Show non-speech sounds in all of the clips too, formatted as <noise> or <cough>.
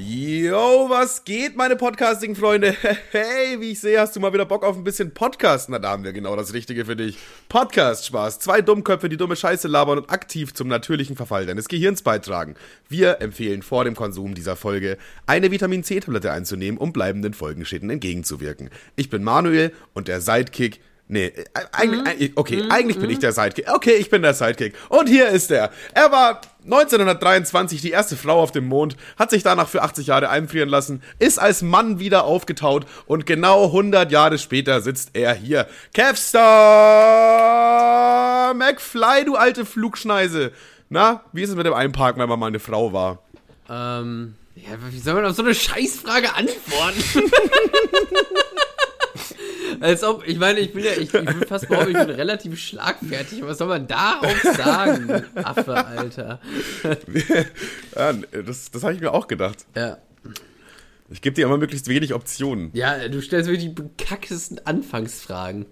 Yo, was geht, meine Podcasting-Freunde? <laughs> Hey, wie ich sehe, hast du mal wieder Bock auf ein bisschen Podcast? Na, da haben wir genau das Richtige für dich. Podcast-Spaß. Zwei Dummköpfe, die dumme Scheiße labern und aktiv zum natürlichen Verfall deines Gehirns beitragen. Wir empfehlen vor dem Konsum dieser Folge eine Vitamin-C-Tablette einzunehmen, um bleibenden Folgenschäden entgegenzuwirken. Ich bin Manuel und der Sidekick Nee, äh, eigentlich, okay, eigentlich bin ich der Sidekick. Okay, ich bin der Sidekick. Und hier ist er. Er war 1923 die erste Frau auf dem Mond, hat sich danach für 80 Jahre einfrieren lassen, ist als Mann wieder aufgetaut und genau 100 Jahre später sitzt er hier. Kevstar McFly, du alte Flugschneise. Na, wie ist es mit dem Einparken, wenn man mal eine Frau war? Ähm, ja, wie soll man auf so eine Scheißfrage antworten? <laughs> Als ob, ich meine, ich bin ja, ich, ich bin fast behaupten, ich bin relativ schlagfertig. Was soll man darauf sagen? Affe, Alter. <laughs> ja, das, das habe ich mir auch gedacht. Ja. Ich gebe dir immer möglichst wenig Optionen. Ja, du stellst wirklich die bekacktesten Anfangsfragen.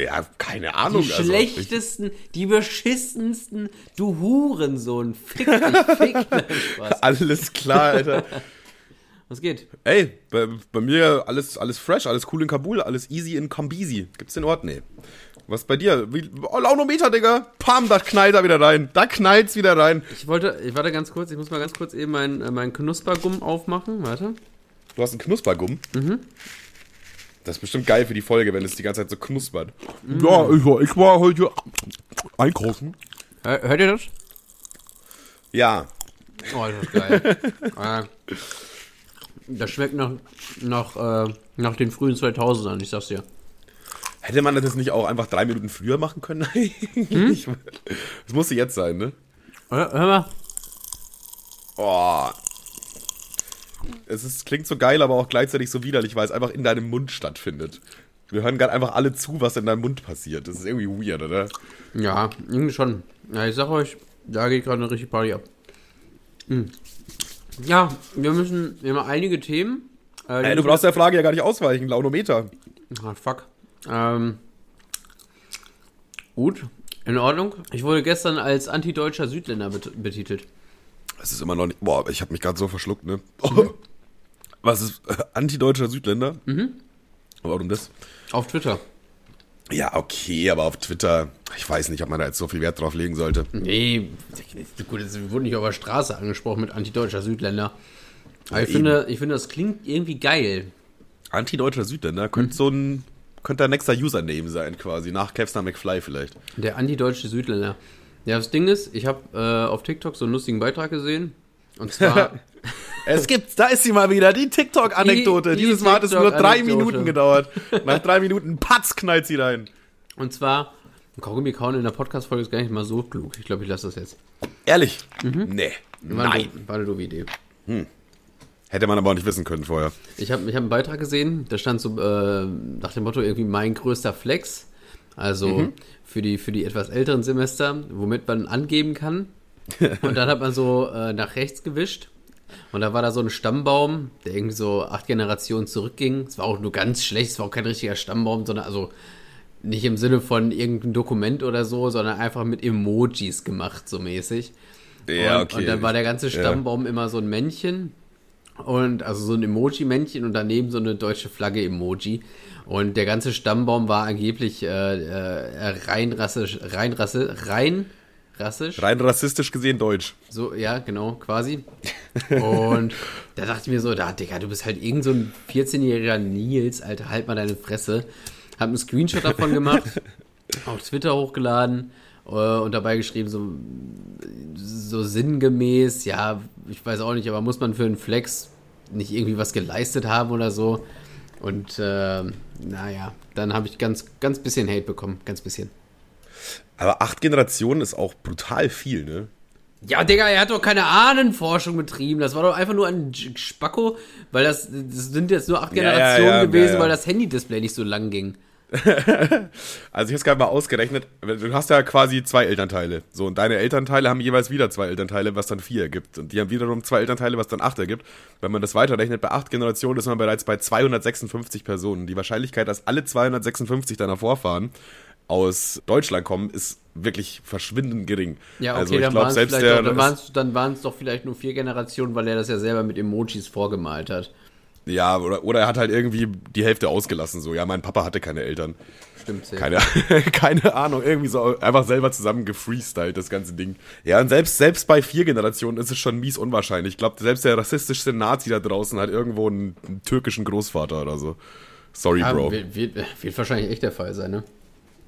Ja, keine Ahnung. Die schlechtesten, also, die beschissensten, du Hurensohn. Fick dich, fick <laughs> dich. Alles klar, Alter. Was geht? Ey, bei, bei, mir alles, alles fresh, alles cool in Kabul, alles easy in Kambisi. Gibt's den Ort? Nee. Was bei dir? Wie, oh, Launometer, Digga. Pam, da knallt er wieder rein. Da knallt's wieder rein. Ich wollte, ich warte ganz kurz, ich muss mal ganz kurz eben meinen äh, mein Knuspergumm aufmachen. Warte. Du hast einen Knuspergumm? Mhm. Das ist bestimmt geil für die Folge, wenn es die ganze Zeit so knuspert. Mhm. Ja, ich war, ich war heute einkaufen. Hört ihr das? Ja. Oh, das ist geil. <laughs> ah. Das schmeckt nach, nach, äh, nach den frühen 2000ern, ich sag's dir. Hätte man das nicht auch einfach drei Minuten früher machen können? <laughs> hm? Das musste jetzt sein, ne? Hör, hör mal. Oh. Es ist, klingt so geil, aber auch gleichzeitig so widerlich, weil es einfach in deinem Mund stattfindet. Wir hören gerade einfach alle zu, was in deinem Mund passiert. Das ist irgendwie weird, oder? Ja, irgendwie schon. Ja, ich sag euch, da geht gerade eine richtige Party ab. Hm. Ja, wir müssen, wir haben einige Themen. Äh, hey, du brauchst der Frage ja gar nicht ausweichen, Launometer. Ah, fuck. Ähm, gut, in Ordnung. Ich wurde gestern als antideutscher Südländer bet betitelt. Es ist immer noch nicht. Boah, ich habe mich gerade so verschluckt, ne? <laughs> Mhm. Was ist äh, antideutscher Südländer? Mhm. Warum das? Auf Twitter. Ja, okay, aber auf Twitter, ich weiß nicht, ob man da jetzt so viel Wert drauf legen sollte. Nee, gut, es wurde nicht auf der Straße angesprochen mit antideutscher Südländer. Aber ja, ich, finde, ich finde, das klingt irgendwie geil. Antideutscher Südländer könnte hm. so ein, könnte der nächster Username sein, quasi, nach Kevstar McFly vielleicht. Der antideutsche Südländer. Ja, das Ding ist, ich habe äh, auf TikTok so einen lustigen Beitrag gesehen. Und zwar. <laughs> es gibt, da ist sie mal wieder, die TikTok-Anekdote. Die, die Dieses Mal hat es nur drei Minuten gedauert. Nach drei Minuten, patz, knallt sie rein. Und zwar, Kaugummi kauen in der Podcast-Folge ist gar nicht mal so klug. Ich glaube, ich lasse das jetzt. Ehrlich? Mhm. Nee. War Nein. Eine, war eine doofe Idee. Hm. Hätte man aber auch nicht wissen können vorher. Ich habe ich hab einen Beitrag gesehen, da stand so äh, nach dem Motto irgendwie mein größter Flex. Also mhm. für, die, für die etwas älteren Semester, womit man angeben kann, <laughs> und dann hat man so äh, nach rechts gewischt. Und da war da so ein Stammbaum, der irgendwie so acht Generationen zurückging. Es war auch nur ganz schlecht, es war auch kein richtiger Stammbaum, sondern also nicht im Sinne von irgendeinem Dokument oder so, sondern einfach mit Emojis gemacht, so mäßig. Ja, und, okay. Und dann war der ganze Stammbaum ja. immer so ein Männchen. Und also so ein Emoji-Männchen und daneben so eine deutsche Flagge-Emoji. Und der ganze Stammbaum war angeblich äh, äh, rein rassisch, rein rasse, rein rassisch. Rein rassistisch gesehen deutsch. So, ja, genau, quasi. Und <laughs> da dachte ich mir so, da, Digga, du bist halt irgend so ein 14-jähriger Nils, Alter, halt mal deine Fresse. Hab einen Screenshot davon gemacht, <laughs> auf Twitter hochgeladen äh, und dabei geschrieben, so, so sinngemäß, ja, ich weiß auch nicht, aber muss man für einen Flex nicht irgendwie was geleistet haben oder so? Und äh, naja, dann habe ich ganz, ganz bisschen Hate bekommen, ganz bisschen. Aber acht Generationen ist auch brutal viel, ne? Ja, Digga, er hat doch keine Ahnenforschung betrieben. Das war doch einfach nur ein Spacko, weil das, das sind jetzt nur acht Generationen ja, ja, ja, gewesen, weil das Handy-Display nicht so lang ging. <laughs> also ich habe es gerade mal ausgerechnet. Du hast ja quasi zwei Elternteile. So, und deine Elternteile haben jeweils wieder zwei Elternteile, was dann vier ergibt. Und die haben wiederum zwei Elternteile, was dann acht ergibt. Wenn man das weiterrechnet, bei acht Generationen ist man bereits bei 256 Personen. Die Wahrscheinlichkeit, dass alle 256 deiner Vorfahren aus Deutschland kommen, ist wirklich verschwindend gering. Ja, okay, also ich glaube selbst der doch, dann waren es doch vielleicht nur vier Generationen, weil er das ja selber mit Emojis vorgemalt hat. ja oder, oder er hat halt irgendwie die Hälfte ausgelassen so. Ja, mein Papa hatte keine Eltern. Stimmt sehr. Keine, <laughs> keine Ahnung, irgendwie so einfach selber zusammen gefreestylt, das ganze Ding. Ja, und selbst, selbst bei vier Generationen ist es schon mies unwahrscheinlich. Ich glaube, selbst der rassistischste Nazi da draußen hat irgendwo einen, einen türkischen Großvater oder so. Sorry, Ja, Bro. wird, wird, wird wahrscheinlich echt der Fall sein, ne?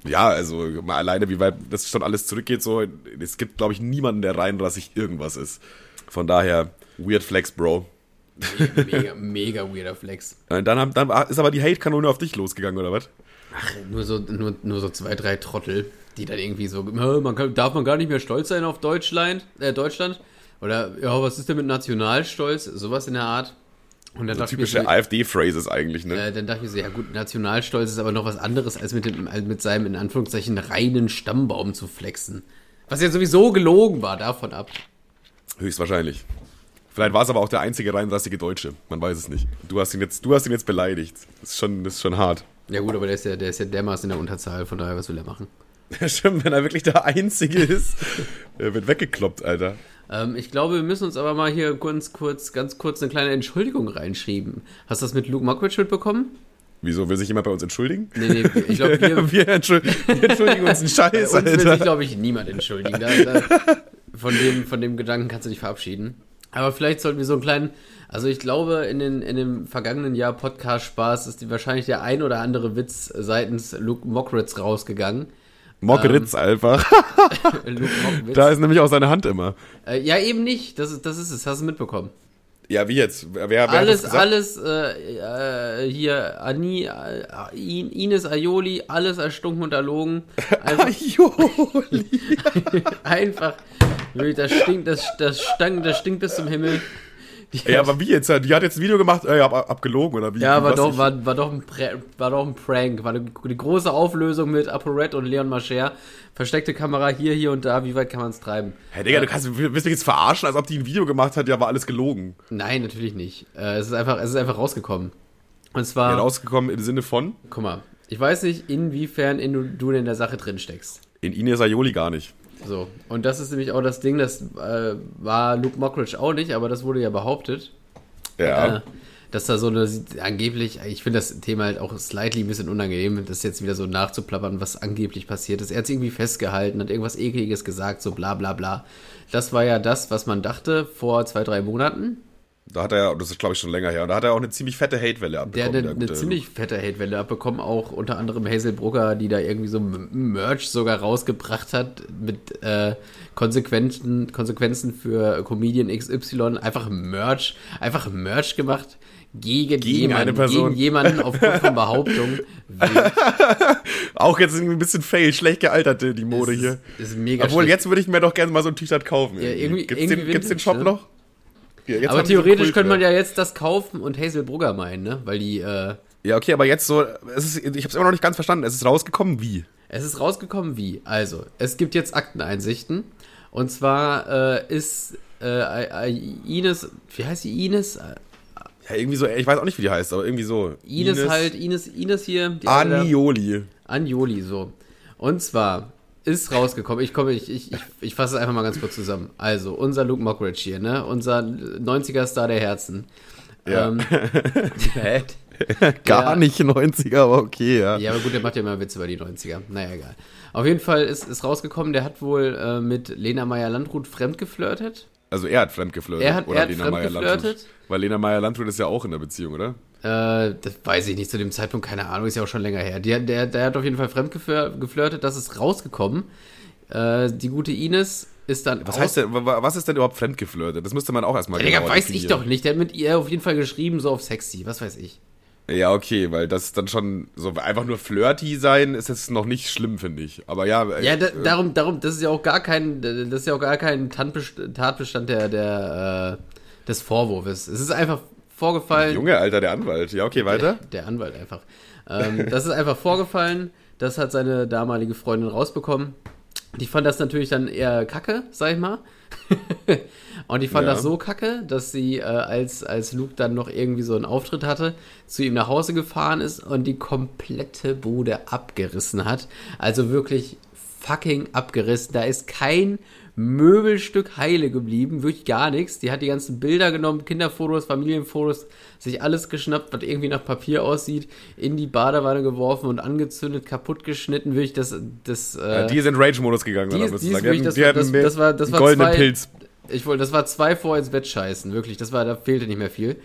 Ja, also mal alleine, wie weit das schon alles zurückgeht, so, es gibt, glaube ich, niemanden, der reinrassig irgendwas ist. Von daher, weird flex, Bro. Mega, mega weirder Flex. <laughs> Äh, Dann, haben, dann ist aber die Hate-Kanone auf dich losgegangen, oder was? Ach, nur so, nur, nur so zwei, drei Trottel, die dann irgendwie so, "Hä, man kann, darf man gar nicht mehr stolz sein auf Deutschland, äh, Deutschland? Oder, ja, was ist denn mit Nationalstolz? Sowas in der Art. Und dann, So typische so, AfD-Phrases eigentlich, ne? äh, dann dachte ich mir so, ja gut, Nationalstolz ist aber noch was anderes, als mit, dem, mit seinem, in Anführungszeichen, reinen Stammbaum zu flexen. Was ja sowieso gelogen war, davon ab. Höchstwahrscheinlich. Vielleicht war es aber auch der einzige reinrassige Deutsche. Man weiß es nicht. Du hast ihn jetzt, du hast ihn jetzt beleidigt. Das ist schon, das ist schon hart. Ja gut, aber der ist ja, der ist ja dermaßen in der Unterzahl, von daher, was will er machen? <laughs> Stimmt, wenn er wirklich der Einzige ist. <laughs> Er wird weggekloppt, Alter. Ähm, ich glaube, wir müssen uns aber mal hier ganz kurz, ganz kurz eine kleine Entschuldigung reinschieben. Hast du das mit Luke Mockridge mitbekommen? Wieso will sich jemand bei uns entschuldigen? Nee, nee, ich glaube, <laughs> wir, wir, entschuld, wir entschuldigen uns einen bei Scheiß, uns will sich, Alter. glaube ich, niemand entschuldigen. Da, da, von, dem, von dem Gedanken kannst du dich verabschieden. Aber vielleicht sollten wir so einen kleinen, also ich glaube, in, den, in dem vergangenen Jahr Podcast-Spaß ist die, wahrscheinlich der ein oder andere Witz seitens Luke Mockridge rausgegangen. Mockritz einfach. <laughs> Luke Mockridge. Da ist nämlich auch seine Hand immer. Äh, ja, eben nicht. Das ist, das ist es. Hast du mitbekommen? Ja, wie jetzt? Wer, wer alles, alles, äh, äh, hier, Ani, äh, In- Ines Aioli, alles erstunken und erlogen. Einfach, <laughs> <laughs> Aioli. einfach das stinkt, das, das stank, das stinkt bis zum Himmel. Die Ja, aber wie jetzt? Die hat jetzt ein Video gemacht, äh, hab, hab gelogen, oder wie? ja, war doch, war, war, doch ein war doch ein Prank. War eine, die große Auflösung mit ApoRed und Leon Mascher. Versteckte Kamera hier, hier und da. Wie weit kann man es treiben? Hä, Digga, du kannst, willst mich jetzt verarschen, als ob die ein Video gemacht hat, ja, war alles gelogen. Nein, natürlich nicht. Äh, es, ist einfach, es ist einfach rausgekommen. Und Ja, zwar, rausgekommen im Sinne von, guck mal, ich weiß nicht, inwiefern in, du, du in der Sache drin steckst. in Ines Aioli gar nicht. So, und das ist nämlich auch das Ding, das äh, war Luke Mockridge auch nicht, aber das wurde ja behauptet, Ja. äh, dass da so eine, angeblich, ich finde das Thema halt auch slightly ein bisschen unangenehm, das jetzt wieder so nachzuplappern, was angeblich passiert ist. Er hat es irgendwie festgehalten, hat irgendwas Ekliges gesagt, so bla bla bla. Das war ja das, was man dachte vor zwei, drei Monaten. Da hat er, das ist glaube ich schon länger her, da hat er auch eine ziemlich fette Hatewelle Der abbekommen. eine, eine gute ziemlich fette Hatewelle abbekommen, auch unter anderem Hazel Brugger, die da irgendwie so Merch sogar rausgebracht hat mit äh, Konsequenzen, Konsequenzen für Comedian XY. Einfach Merch, einfach Merch gemacht gegen, Gegen jemanden, eine Person. gegen jemanden aufgrund von Behauptungen. <laughs> Auch jetzt irgendwie ein bisschen fail, schlecht gealtert, die Mode ist, hier. Ist mega Obwohl, schlecht. jetzt würde ich mir doch gerne mal so ein T-Shirt kaufen. Ja, irgendwie- gibt's, irgendwie den, gibt's den Vintage, Shop ne? noch? Jetzt Aber theoretisch könnte man ja jetzt das kaufen und Hazel Brugger meinen, ne? Weil die, äh, Ja, okay, aber jetzt so, ist, ich habe es immer noch nicht ganz verstanden. Es ist rausgekommen, wie? Es ist rausgekommen wie. Also, es gibt jetzt Akteneinsichten. Und zwar äh, ist äh, Ines, wie heißt die Ines? Ja, irgendwie so, ich weiß auch nicht, wie die heißt, aber irgendwie so. Ines, halt, Ines, Ines hier. Anioli. Anjoli, so. Und zwar ist rausgekommen, ich komme, ich, ich, ich, ich fasse es einfach mal ganz kurz zusammen. Also, unser Luke Mockridge hier, ne? Unser 90er-Star der Herzen. Ja. Ähm? <laughs> Gar Ja. nicht 90er, aber okay, ja. Ja, aber gut, der macht ja immer Witze über die 90er. Naja, egal. Auf jeden Fall ist, ist rausgekommen, der hat wohl äh, mit Lena Meyer-Landrut fremdgeflirtet. Also er hat fremdgeflirtet. Er hat- er hat Lena Meyer-Landrut. Weil Lena Meyer-Landrut ist ja auch in der Beziehung, oder? Äh, das weiß ich nicht zu dem Zeitpunkt, keine Ahnung, ist ja auch schon länger her. Der, der, der hat auf jeden Fall fremdgeflirtet, das ist rausgekommen. Äh, die gute Ines ist dann. Was heißt denn, wa- was ist denn überhaupt fremdgeflirtet? Das müsste man auch erstmal Ja, Digga, weiß ich definieren. doch nicht. Der hat mit ihr auf jeden Fall geschrieben, so auf sexy, was weiß ich. Ja, okay, weil das dann schon so einfach nur flirty sein ist jetzt noch nicht schlimm, finde ich. Aber ja, äh, Ja, da, darum, darum, das ist ja auch gar kein, das ist ja auch gar kein Tatbest- Tatbestand der, der, äh, des Vorwurfs. Es ist einfach vorgefallen. Junge, Alter, der Anwalt. Ja, okay, weiter. Der, der Anwalt einfach. Ähm, <laughs> das ist einfach vorgefallen. Das hat seine damalige Freundin rausbekommen. Die fand das natürlich dann eher kacke, sag ich mal. <laughs> und die fand Ja. das so kacke, dass sie, äh, als, als Luke dann noch irgendwie so einen Auftritt hatte, zu ihm nach Hause gefahren ist und die komplette Bude abgerissen hat. Also wirklich fucking abgerissen. Da ist kein Möbelstück heile geblieben, wirklich gar nichts. Die hat die ganzen Bilder genommen, Kinderfotos, Familienfotos, sich alles geschnappt, was irgendwie nach Papier aussieht, in die Badewanne geworfen und angezündet, kaputt geschnitten. Wirklich das, das. Ja, Äh, die ist in Rage-Modus gegangen, die ist- die ist sagen? wirklich- das die hatten das- mehr das war- das war goldenen zwei- Pilz. ich wollte, das war zwei vor ins Bett scheißen, wirklich. Das war, da fehlte nicht mehr viel.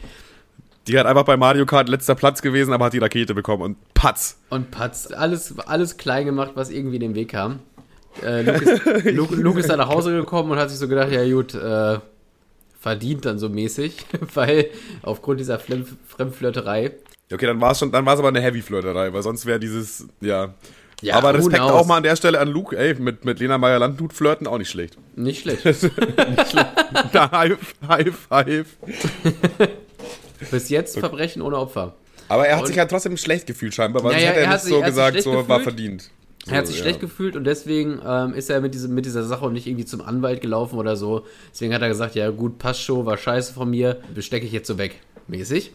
Die hat einfach bei Mario Kart letzter Platz gewesen, aber hat die Rakete bekommen und patz. Und Patz, alles, alles klein gemacht, was irgendwie in den Weg kam. Äh, Luke, ist, <laughs> Luke, Luke ist dann nach Hause gekommen und hat sich so gedacht, ja gut, äh, verdient dann so mäßig, <laughs> weil aufgrund dieser Flem Fremdflirterei. Okay, dann war es schon, dann war es aber eine Heavy-Flirterei, weil sonst wäre dieses, ja. Ja, aber Respekt knows? auch mal an der Stelle an Luke, ey, mit, mit Lena Meyer-Landrut flirten auch nicht schlecht. Nicht schlecht. high, high five. Bis jetzt Verbrechen ohne Opfer. Aber er hat Und- sich ja trotzdem schlecht gefühlt scheinbar, weil Naja, sonst hätte er er hat nicht so hat sich gesagt, schlecht so war gefühlt. verdient. So, er hat sich ja. schlecht gefühlt und deswegen ähm, ist er mit, diesem, mit dieser Sache nicht irgendwie zum Anwalt gelaufen oder so. Deswegen hat er gesagt, ja gut, passt schon, war scheiße von mir, bestecke ich jetzt so weg. Mäßig.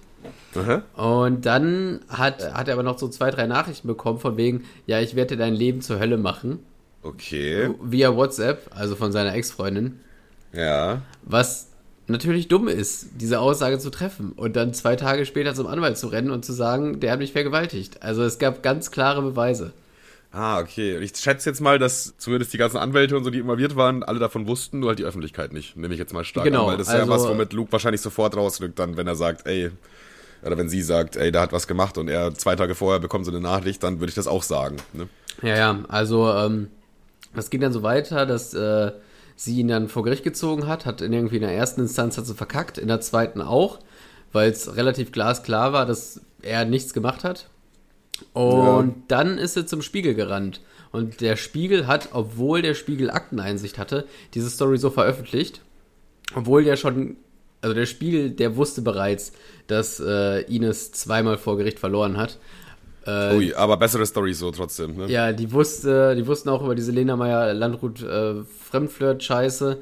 Aha. Und dann hat, hat er aber noch so zwei, drei Nachrichten bekommen von wegen, ja, ich werde dir dein Leben zur Hölle machen. Okay, Via WhatsApp, also von seiner Ex-Freundin. ja. Was natürlich dumm ist, diese Aussage zu treffen und dann zwei Tage später zum Anwalt zu rennen und zu sagen, der hat mich vergewaltigt. Also es gab ganz klare Beweise. Ah, okay. Ich schätze jetzt mal, dass zumindest die ganzen Anwälte und so, die involviert waren, alle davon wussten, nur halt die Öffentlichkeit nicht. Nehme ich jetzt mal stark Genau, an, weil das ist ja also- was, womit Luke wahrscheinlich sofort rausrückt, dann, wenn er sagt, ey, oder wenn sie sagt, ey, da hat was gemacht und er zwei Tage vorher bekommt so eine Nachricht, dann würde ich das auch sagen. Ne? Ja, ja, also ähm, das ging dann so weiter, dass äh, sie ihn dann vor Gericht gezogen hat, hat in irgendwie in der ersten Instanz hat sie verkackt, in der zweiten auch, weil es relativ glasklar war, dass er nichts gemacht hat. Und Ja. dann ist sie zum Spiegel gerannt. Und der Spiegel hat, obwohl der Spiegel Akteneinsicht hatte, diese Story so veröffentlicht, obwohl der schon, also der Spiegel, der wusste bereits, dass äh, Ines zweimal vor Gericht verloren hat. Äh, Ui, aber bessere Story so trotzdem. Ne? ja, die wusste, die wussten auch über diese Lena Meyer Landrut äh, Fremdflirt-Scheiße.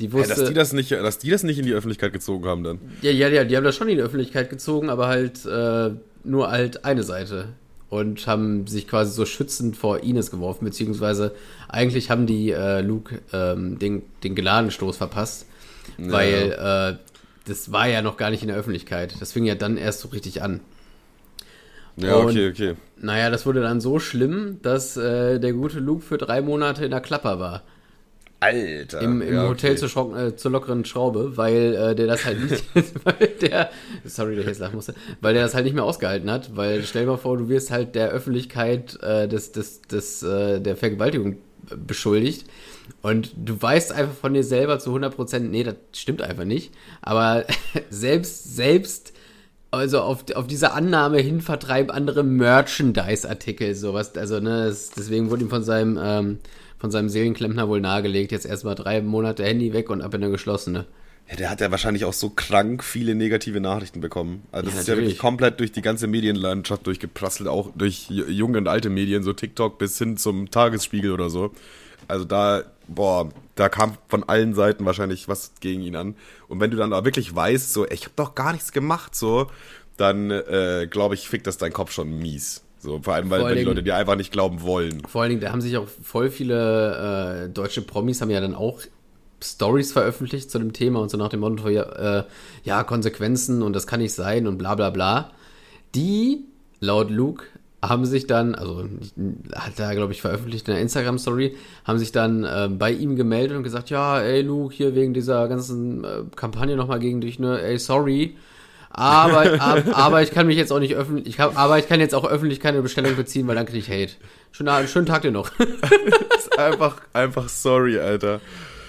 Die wusste. dass, die das nicht, dass die das nicht in die Öffentlichkeit gezogen haben dann. ja, ja, ja, die haben das schon in die Öffentlichkeit gezogen, aber halt äh, nur halt eine Seite. Und haben sich quasi so schützend vor Ines geworfen, beziehungsweise eigentlich haben die äh, Luke ähm, den, den Geladenstoß verpasst, weil äh, das war ja noch gar nicht in der Öffentlichkeit. Das fing ja dann erst so richtig an. Ja, Und- okay, okay. Naja, das wurde dann so schlimm, dass äh, der gute Luke für drei Monate in der Klapper war. Alter. Im, im ja, Hotel okay. zur, Schrock, äh, zur lockeren Schraube, weil äh, der das halt nicht, <laughs> <laughs> weil der, sorry, ich jetzt lachen musste, weil der das halt nicht mehr ausgehalten hat, weil stell dir mal vor, du wirst halt der Öffentlichkeit äh, des, des, des, äh, der Vergewaltigung beschuldigt und du weißt einfach von dir selber zu 100%, nee, das stimmt einfach nicht, aber <laughs> selbst, selbst also auf, auf diese Annahme hin vertreiben andere Merchandise-Artikel, sowas. Also, ne, das, deswegen wurde ihm von seinem, ähm, von seinem Seelenklempner wohl nahegelegt, jetzt erstmal drei Monate Handy weg und ab in eine geschlossene. Ja, der hat ja wahrscheinlich auch so krank viele negative Nachrichten bekommen. Also das Ja, ist ja wirklich komplett durch die ganze Medienlandschaft durchgeprasselt, auch durch junge und alte Medien, so TikTok bis hin zum Tagesspiegel oder so. Also da, boah, da kam von allen Seiten wahrscheinlich was gegen ihn an. Und wenn du dann da wirklich weißt, so, ey, ich habe doch gar nichts gemacht, so, dann äh, glaube ich, fickt das dein Kopf schon mies. So, vor allem, weil Vor die Leute dir einfach nicht glauben wollen. Vor allen Dingen, da haben sich auch voll viele äh, deutsche Promis haben ja dann auch Stories veröffentlicht zu dem Thema und so nach dem Motto, ja, äh, ja, Konsequenzen und das kann nicht sein und bla bla bla. Die, laut Luke, haben sich dann, also hat er, glaube ich, veröffentlicht in der Instagram-Story, haben sich dann äh, bei ihm gemeldet und gesagt, ja, ey Luke, hier wegen dieser ganzen äh, Kampagne nochmal gegen dich, ne, ey, sorry. Aber, <laughs> ab, aber ich kann mich jetzt auch nicht öffentlich, aber ich kann jetzt auch öffentlich keine Bestellung beziehen, weil dann krieg ich Hate. Schönen, schönen Tag dir noch. <laughs> einfach, einfach sorry, Alter.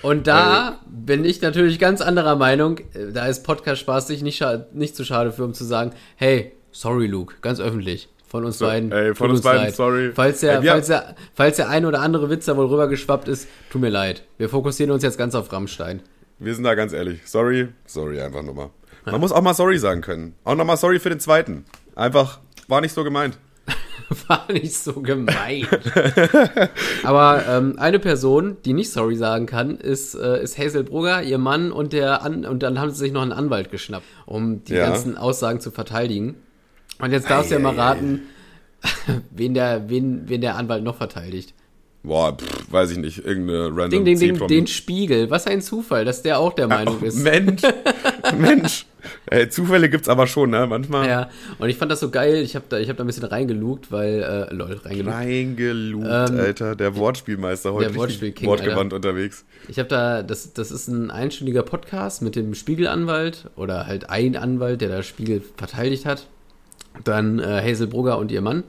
Und da bin ich natürlich ganz anderer Meinung. Da ist Podcast Spaß sich nicht, nicht zu schade für, um zu sagen, hey, sorry Luke, ganz öffentlich. Von uns So, beiden. ey, von tut uns beiden, leid. sorry. Falls der, Ey, falls, der, falls der ein oder andere Witz da wohl rübergeschwappt ist, tut mir leid. Wir fokussieren uns jetzt ganz auf Rammstein. Wir sind da ganz ehrlich. Sorry, sorry einfach nochmal. Man muss auch mal sorry sagen können. Auch nochmal sorry für den zweiten. Einfach, war nicht so gemeint. <laughs> War nicht so gemein. <laughs> Aber ähm, eine Person, die nicht sorry sagen kann, ist, äh, ist Hazel Brugger, ihr Mann und der An und dann haben sie sich noch einen Anwalt geschnappt, um die Ja. ganzen Aussagen zu verteidigen. Und jetzt darfst du ja mal raten, <laughs> wen der, wen, wen der Anwalt noch verteidigt. Boah, pff, weiß ich nicht. Irgendeine random Ding, ding, ding, den Spiegel. Was ein Zufall, dass der auch der Meinung Oh, ist. Mensch, <laughs> Mensch. Ey, Zufälle gibt's aber schon, ne? Manchmal. Ja, und ich fand das so geil. Ich habe da, ich hab da ein bisschen reingelugt, weil, äh, lol, reingelugt. Reingelugt, Ähm, Alter. Der Wortspielmeister heute der Wortspiel-King, wortgewandt unterwegs. Ich habe da, das, das ist ein einstündiger Podcast mit dem Spiegelanwalt oder halt ein Anwalt, der da Spiegel verteidigt hat. Dann äh, Hazel Brugger und ihr Mann.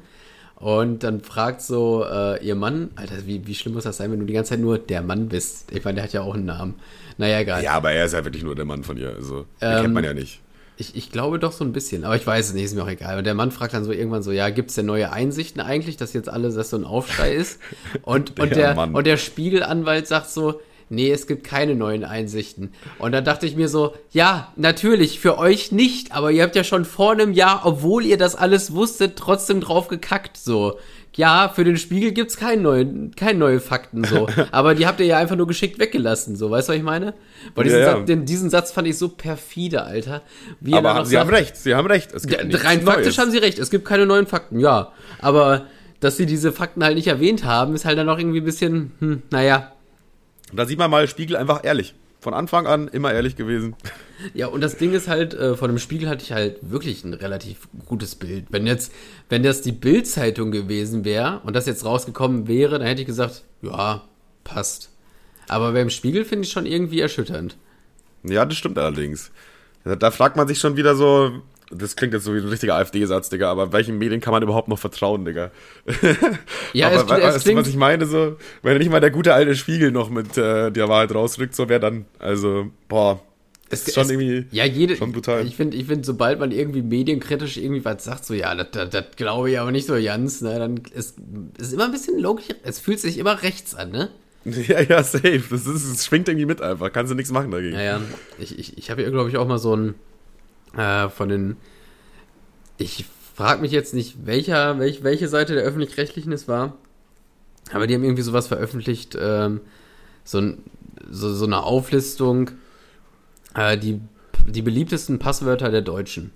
Und dann fragt so äh, ihr Mann, Alter, wie, wie schlimm muss das sein, wenn du die ganze Zeit nur der Mann bist? Ich meine, der hat ja auch einen Namen. Naja, egal. Ja, aber er ist ja wirklich nur der Mann von ihr. Also, den Ähm, kennt man ja nicht. Ich, ich glaube doch so ein bisschen, aber ich weiß es nicht, ist mir auch egal. Und der Mann fragt dann so irgendwann so, ja, gibt es denn neue Einsichten eigentlich, dass jetzt alles, dass so ein Aufschrei ist? <laughs> Und, und, Der der, Mann. und der Spiegelanwalt sagt so, nee, es gibt keine neuen Einsichten. Und dann dachte ich mir so, ja, natürlich, für euch nicht, aber ihr habt ja schon vor einem Jahr, obwohl ihr das alles wusstet, trotzdem drauf gekackt, so. Ja, für den Spiegel gibt's keine neuen, keine neue Fakten, so. <laughs> aber die habt ihr ja einfach nur geschickt weggelassen, so. Weißt du, was ich meine? Weil diesen, Ja, ja. Satz, den, diesen Satz fand ich so perfide, Alter. Wie er Aber sie sagt- haben recht, sie haben recht. Es gibt rein faktisch Neues. haben sie recht. Es gibt keine neuen Fakten, ja. Aber dass sie diese Fakten halt nicht erwähnt haben, ist halt dann auch irgendwie ein bisschen, hm, naja. Da sieht man mal Spiegel einfach ehrlich. Von Anfang an immer ehrlich gewesen. Ja, und das Ding ist halt, äh, von dem Spiegel hatte ich halt wirklich ein relativ gutes Bild. Wenn jetzt, wenn das die Bild-Zeitung gewesen wäre und das jetzt rausgekommen wäre, dann hätte ich gesagt, ja, passt. Aber beim Spiegel finde ich schon irgendwie erschütternd. Ja, das stimmt allerdings. Da fragt man sich schon wieder so, das klingt jetzt so wie ein richtiger AfD-Satz, Digga, aber welchen Medien kann man überhaupt noch vertrauen, Digga? Ja, aber es, we- es weißt du, klingt, was ich meine? So, wenn nicht mal der gute alte Spiegel noch mit äh, der Wahrheit rausrückt, so wer dann? Also, boah, Es- ist schon es- irgendwie ja, jede, schon brutal. Ich finde, ich find, sobald man irgendwie medienkritisch irgendwie was sagt, so, ja, das, glaube ich aber nicht so ganz, ne, dann ist, ist immer ein bisschen logisch, es fühlt sich immer rechts an, ne? <laughs> ja, ja, safe. Das, ist, das schwingt irgendwie mit einfach. Kannst du nichts machen dagegen. Naja, ich, ich, ich habe hier, glaube ich, auch mal so ein, äh, von den, ich frage mich jetzt nicht, welcher, welch, welche Seite der Öffentlich-Rechtlichen es war, aber die haben irgendwie sowas veröffentlicht, ähm, so, so, so eine Auflistung, äh, die, die beliebtesten Passwörter der Deutschen.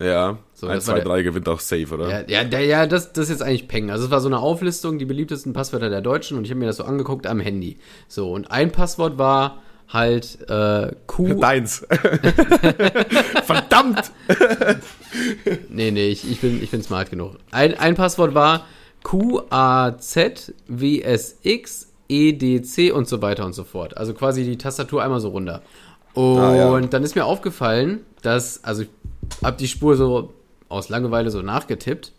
Ja, So, 1, das war 2, der- 3 gewinnt auch safe, oder? Ja, ja, ja das, das ist jetzt eigentlich Peng. Also es war so eine Auflistung, die beliebtesten Passwörter der Deutschen und ich habe mir das so angeguckt am Handy. So, und ein Passwort war halt äh, Q. Deins. <laughs> Verdammt! <laughs> Nee, nee, ich, ich, bin, ich bin smart genug. Ein, ein Passwort war QAZWSX EDC E und so weiter und so fort. Also quasi die Tastatur einmal so runter. Und Ah, ja. dann ist mir aufgefallen, dass, also ich habe die Spur so aus Langeweile so nachgetippt,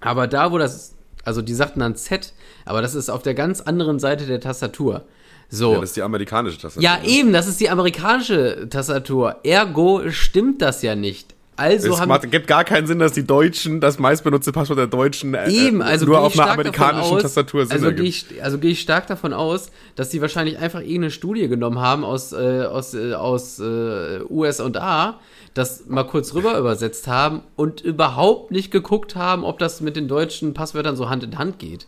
aber da, wo das, also die sagten dann Z, aber das ist auf der ganz anderen Seite der Tastatur. So. Ja, das ist die amerikanische Tastatur. Ja, eben, das ist die amerikanische Tastatur. Ergo stimmt das ja nicht. Also es haben macht, gibt gar keinen Sinn, dass die Deutschen, das meistbenutzte Passwort der Deutschen äh, eben, also nur auf einer amerikanischen aus, Tastatur Sinn also gehe ich, also gehe ich stark davon aus, dass die wahrscheinlich einfach irgendeine Studie genommen haben aus äh, aus äh, aus äh, US und A, das mal kurz rüber übersetzt haben und überhaupt nicht geguckt haben, ob das mit den deutschen Passwörtern so Hand in Hand geht.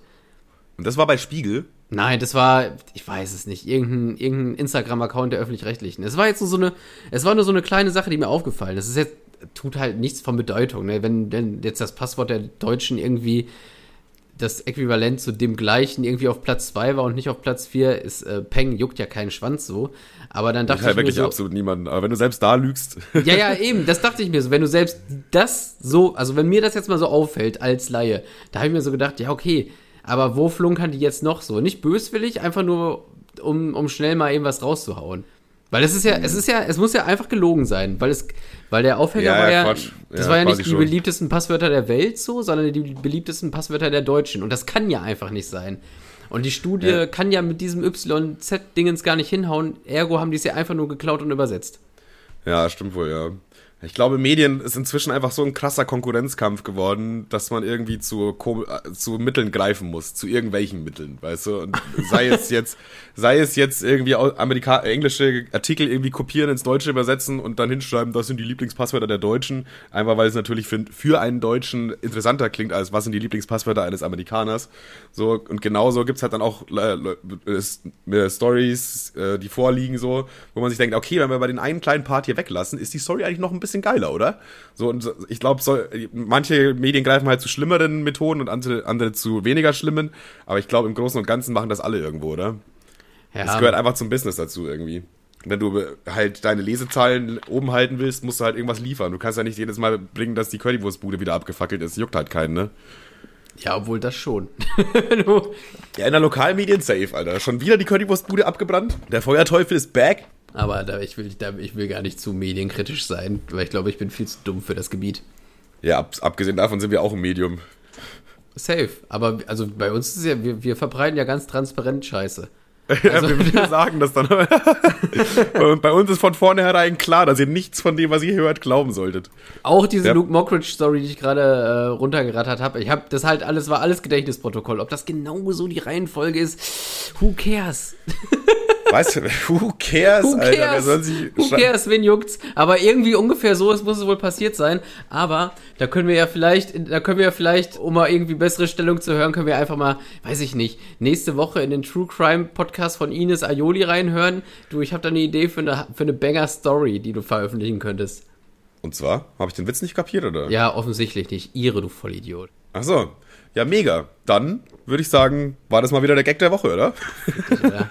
Und das war bei Spiegel. Nein, das war, ich weiß es nicht, irgendein, irgendein Instagram-Account der Öffentlich-Rechtlichen. Es war jetzt nur so eine, es war nur so eine kleine Sache, die mir aufgefallen ist. Es ist jetzt, tut halt nichts von Bedeutung, ne? Wenn, wenn jetzt das Passwort der Deutschen irgendwie das Äquivalent zu dem gleichen irgendwie auf Platz 2 war und nicht auf Platz 4, ist äh, Peng, juckt ja keinen Schwanz so. Aber dann dachte Ja, ich mir wirklich so, absolut niemanden. Aber wenn du selbst da lügst, ja, ja, <laughs> eben, das dachte ich mir so. Wenn du selbst das so, also wenn mir das jetzt mal so auffällt als Laie, da habe ich mir so gedacht, ja, okay, aber wo flunkern die jetzt noch so? Nicht böswillig, einfach nur, um, um schnell mal eben was rauszuhauen. Weil es ist ja, es ist ja, es muss ja einfach gelogen sein, weil es, weil der Aufhänger Ja, war ja, ja, das Ja, war ja nicht die schon. beliebtesten Passwörter der Welt so, sondern die beliebtesten Passwörter der Deutschen. Und das kann ja einfach nicht sein. Und die Studie kann ja mit diesem YZ-Dingens gar nicht hinhauen, ergo haben die es ja einfach nur geklaut und übersetzt. Ja, stimmt wohl, ja. Ich glaube, Medien ist inzwischen einfach so ein krasser Konkurrenzkampf geworden, dass man irgendwie zu, äh, zu Mitteln greifen muss, zu irgendwelchen Mitteln, weißt du? Und <laughs> sei es jetzt, sei es jetzt irgendwie Amerika englische Artikel irgendwie kopieren, ins Deutsche übersetzen und dann hinschreiben, das sind die Lieblingspasswörter der Deutschen, einfach weil es natürlich für, für einen Deutschen interessanter klingt, als was sind die Lieblingspasswörter eines Amerikaners. So, und genauso gibt's halt dann auch äh, äh, Stories, äh, die vorliegen, so, wo man sich denkt, okay, wenn wir bei den einen kleinen Part hier weglassen, ist die Story eigentlich noch ein bisschen bisschen geiler, oder? So, und ich glaube, so, manche Medien greifen halt zu schlimmeren Methoden und andere, andere zu weniger schlimmen. Aber ich glaube, im Großen und Ganzen machen das alle irgendwo, oder? Das Ja, gehört einfach zum Business dazu irgendwie. Wenn du halt deine Lesezahlen oben halten willst, musst du halt irgendwas liefern. Du kannst ja nicht jedes Mal bringen, dass die Currywurstbude wieder abgefackelt ist. Juckt halt keinen, ne? ja, obwohl das schon. <laughs> Ja, in der Lokalmedien safe, Alter. Schon wieder die Currywurstbude abgebrannt. Der Feuerteufel ist back. Aber da, ich, will, da, ich will gar nicht zu medienkritisch sein, weil ich glaube, ich bin viel zu dumm für das Gebiet. Ja, ab, abgesehen davon sind wir auch ein Medium. Safe. Aber also bei uns ist es ja, wir, wir verbreiten ja ganz transparent Scheiße. <laughs> ja, wir, wir <laughs> sagen das dann. <laughs> Und bei uns ist von vornherein klar, dass ihr nichts von dem, was ihr hört, glauben solltet. Auch diese Ja. Luke Mockridge Story, die ich gerade äh, runtergerattert habe. Ich habe das halt alles war alles Gedächtnisprotokoll. Ob das genau so die Reihenfolge ist, who cares? Weißt du, <laughs> who cares, Who Alter? Wer cares? soll sich Who cares? Wen juckt's? Aber irgendwie ungefähr so, es muss es wohl passiert sein. Aber da können wir ja vielleicht, da können wir ja vielleicht, um mal irgendwie bessere Stellung zu hören, können wir einfach mal, weiß ich nicht, nächste Woche in den True Crime Podcast von Ines Aioli reinhören. Du, ich habe da eine Idee für eine, für eine Banger Story, die du veröffentlichen könntest. Und zwar, habe ich den Witz nicht kapiert, oder? Ja, offensichtlich nicht. Ihre, du Vollidiot. Ach so. Ja, mega. Dann würde ich sagen, war das mal wieder der Gag der Woche, oder? Ja.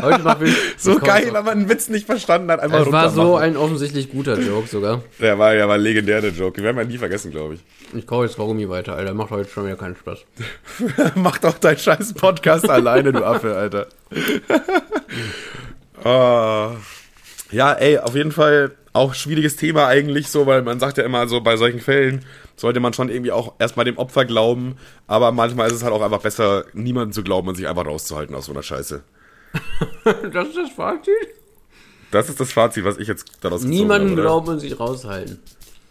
Heute mal will <laughs> So geil, wenn man einen Witz nicht verstanden hat, einfach Es war so ein offensichtlich guter Joke sogar. Der war ja war legendär, der Joke. Den werden wir nie vergessen, glaube ich. Ich kaufe jetzt Kaugummi weiter, Alter. Macht heute schon wieder keinen Spaß. <laughs> Mach doch deinen scheiß Podcast alleine, du Affe, Alter. <laughs> Ah. ja, ey, auf jeden Fall auch schwieriges Thema eigentlich so, weil man sagt ja immer so, bei solchen Fällen sollte man schon irgendwie auch erstmal dem Opfer glauben, aber manchmal ist es halt auch einfach besser, niemandem zu glauben und sich einfach rauszuhalten aus so einer Scheiße. <laughs> Das ist das Fazit? Das ist das Fazit, was ich jetzt daraus gezogen Niemanden habe, oder? glauben und sich raushalten.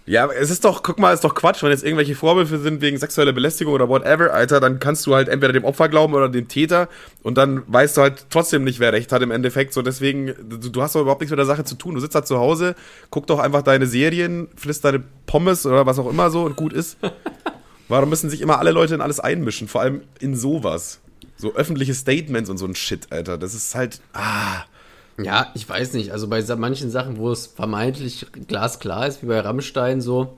Ja, es ist doch, guck mal, es ist doch Quatsch, wenn jetzt irgendwelche Vorwürfe sind wegen sexueller Belästigung oder whatever, Alter, dann kannst du halt entweder dem Opfer glauben oder dem Täter und dann weißt du halt trotzdem nicht, wer recht hat im Endeffekt. So, deswegen, du, du hast doch überhaupt nichts mit der Sache zu tun. Du sitzt da zu Hause, guck doch einfach deine Serien, frisst deine Pommes oder was auch immer so und gut ist. <laughs> Warum müssen sich immer alle Leute in alles einmischen? Vor allem in sowas. So öffentliche Statements und so ein Shit, Alter. Das ist halt, ah. Ja, ich weiß nicht. Also bei manchen Sachen, wo es vermeintlich glasklar ist, wie bei Rammstein so.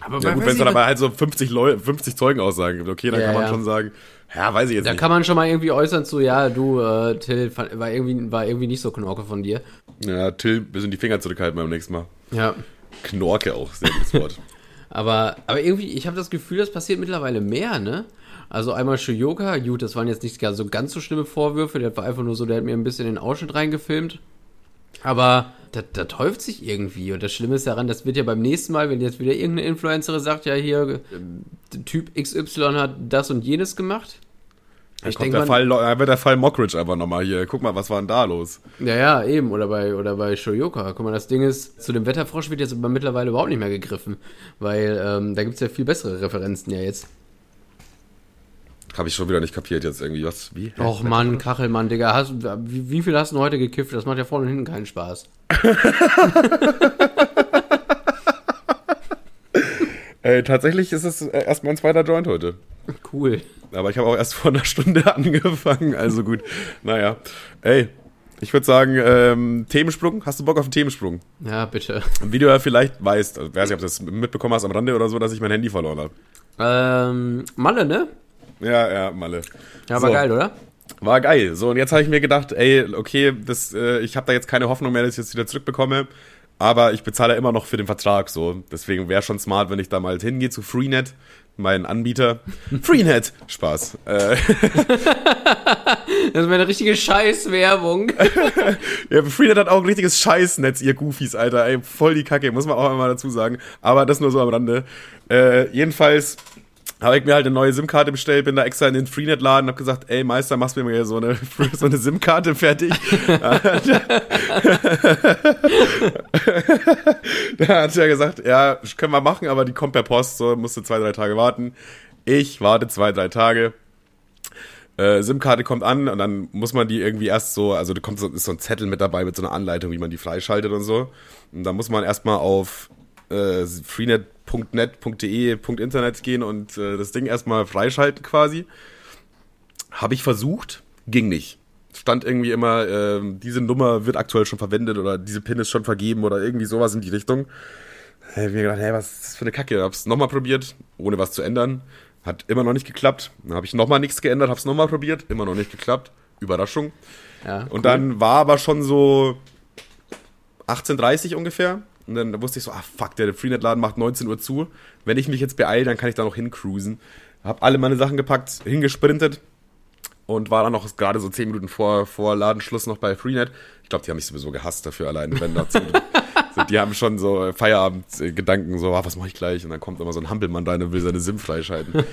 Aber Ja bei- gut, wenn es dann aber halt so 50, Leu 50 Zeugenaussagen gibt, okay, dann Ja, kann man ja. schon sagen, ja, weiß ich jetzt da nicht. kann man schon mal irgendwie äußern zu, ja, du, äh, Till, war irgendwie, war irgendwie nicht so Knorke von dir. Ja, Till, wir sind die Finger zurückhalten beim nächsten Mal. Ja. Knorke auch, sehr gutes Wort. <laughs> Aber, aber irgendwie, ich habe das Gefühl, das passiert mittlerweile mehr, ne? Also einmal Shuyoka, gut, das waren jetzt nicht gar so ganz so schlimme Vorwürfe, der war einfach nur so, der hat mir ein bisschen den Ausschnitt reingefilmt. Aber das, das häuft sich irgendwie. Und das Schlimme ist daran, das wird ja beim nächsten Mal, wenn jetzt wieder irgendeine Influencerin sagt, ja hier, äh, Typ XY hat das und jenes gemacht. Ich kommt denke der Fall, wird der Fall Mockridge einfach nochmal hier. Guck mal, was war denn da los? ja, ja, eben. Oder bei, oder bei Shoyoka. Guck mal, das Ding ist, zu dem Wetterfrosch wird jetzt aber mittlerweile überhaupt nicht mehr gegriffen. Weil ähm, da gibt's ja viel bessere Referenzen ja jetzt. Habe ich schon wieder nicht kapiert jetzt irgendwie. Was? Wie? Och Mann, Kachelmann, Digga, hast, wie, wie viel hast du heute gekifft? Das macht ja vorne und hinten keinen Spaß. <laughs> Äh, tatsächlich ist es äh, erst mein zweiter Joint heute. Cool. Aber ich habe auch erst vor einer Stunde <laughs> angefangen, also gut. Naja. Ey, ich würde sagen, ähm, Themensprung. Hast du Bock auf einen Themensprung? Ja, bitte. Wie du ja vielleicht weißt, also, weiß nicht, ob du das mitbekommen hast am Rande oder so, dass ich mein Handy verloren habe. Ähm, Malle, ne? Ja, ja, Malle. Ja, war So. geil, oder? War geil. So, und jetzt habe ich mir gedacht, ey, okay, das, äh, ich habe da jetzt keine Hoffnung mehr, dass ich das wieder zurückbekomme. Aber ich bezahle immer noch für den Vertrag so. Deswegen wäre schon smart, wenn ich da mal hingehe zu Freenet, mein Anbieter. <laughs> Freenet! Spaß. Äh, <laughs> Das wäre eine richtige Scheißwerbung. <laughs> ja, Freenet hat auch ein richtiges Scheißnetz, ihr Goofies, Alter. Ey, voll die Kacke, muss man auch einmal dazu sagen. Aber das nur so am Rande. Äh, jedenfalls habe ich mir halt eine neue SIM-Karte bestellt, bin da extra in den Freenet-Laden, hab gesagt, ey Meister, machst mir mal so eine, <laughs> so eine SIM-Karte fertig. <laughs> da hat er gesagt, ja, können wir machen, aber die kommt per Post, so musst du zwei, drei Tage warten. Ich warte zwei, drei Tage. Äh, SIM-Karte kommt an und dann muss man die irgendwie erst so, also da kommt so, ist so ein Zettel mit dabei mit so einer Anleitung, wie man die freischaltet und so. Und da muss man erstmal auf äh, freenet.net.de Internet gehen und äh, das Ding erstmal freischalten quasi. Habe ich versucht, ging nicht. Stand irgendwie immer, äh, diese Nummer wird aktuell schon verwendet oder diese PIN ist schon vergeben oder irgendwie sowas in die Richtung. Hab ich mir gedacht, hey, was ist das für eine Kacke? Hab's nochmal probiert, ohne was zu ändern. Hat immer noch nicht geklappt. Dann habe ich nochmal nichts geändert, hab's nochmal probiert, immer noch nicht geklappt. Überraschung. Ja, Und dann war aber schon so 18.30 ungefähr. Und dann wusste ich so, ah fuck, der Freenet-Laden macht 19 Uhr zu. Wenn ich mich jetzt beeile, dann kann ich da noch hincruisen. Hab alle meine Sachen gepackt, hingesprintet und war dann noch gerade so 10 Minuten vor, vor Ladenschluss noch bei Freenet. Ich glaube, die haben mich sowieso gehasst dafür alleine, wenn da 10 Minuten- <laughs> so, Die haben schon so Feierabend-Gedanken, so, ah, was mache ich gleich? Und dann kommt immer so ein Hampelmann rein und will seine SIM freischalten. <laughs>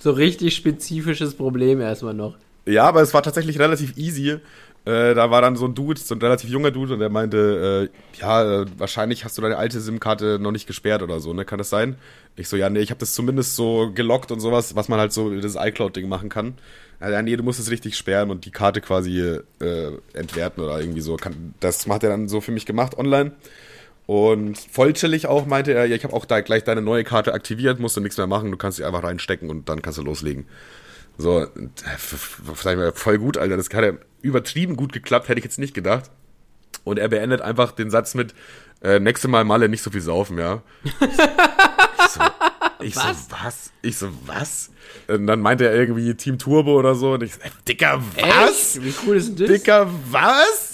So richtig spezifisches Problem erstmal noch. Ja, aber es war tatsächlich relativ easy. Äh, da war dann so ein Dude, so ein relativ junger Dude, und der meinte, äh, ja, äh, wahrscheinlich hast du deine alte SIM-Karte noch nicht gesperrt oder so, ne? Kann das sein? Ich so, ja, nee, ich habe das zumindest so gelockt und sowas, was man halt so das iCloud-Ding machen kann. Ja, nee, du musst es richtig sperren und die Karte quasi äh, entwerten oder irgendwie so. Kann, das hat er dann so für mich gemacht online. Und voll chillig auch meinte er, ja, ich habe auch da gleich deine neue Karte aktiviert, musst du nichts mehr machen, du kannst sie einfach reinstecken und dann kannst du loslegen. So, sag ich mal, voll gut, Alter. Das hat ja übertrieben gut geklappt, hätte ich jetzt nicht gedacht. Und er beendet einfach den Satz mit, äh, nächste Mal Malle nicht so viel saufen, ja. Ich so, ich Was? so, was? Ich so, was? Und dann meinte er irgendwie Team Turbo oder so. Und ich so, Dicker, was? Echt? Wie cool ist denn das? Dicker, was?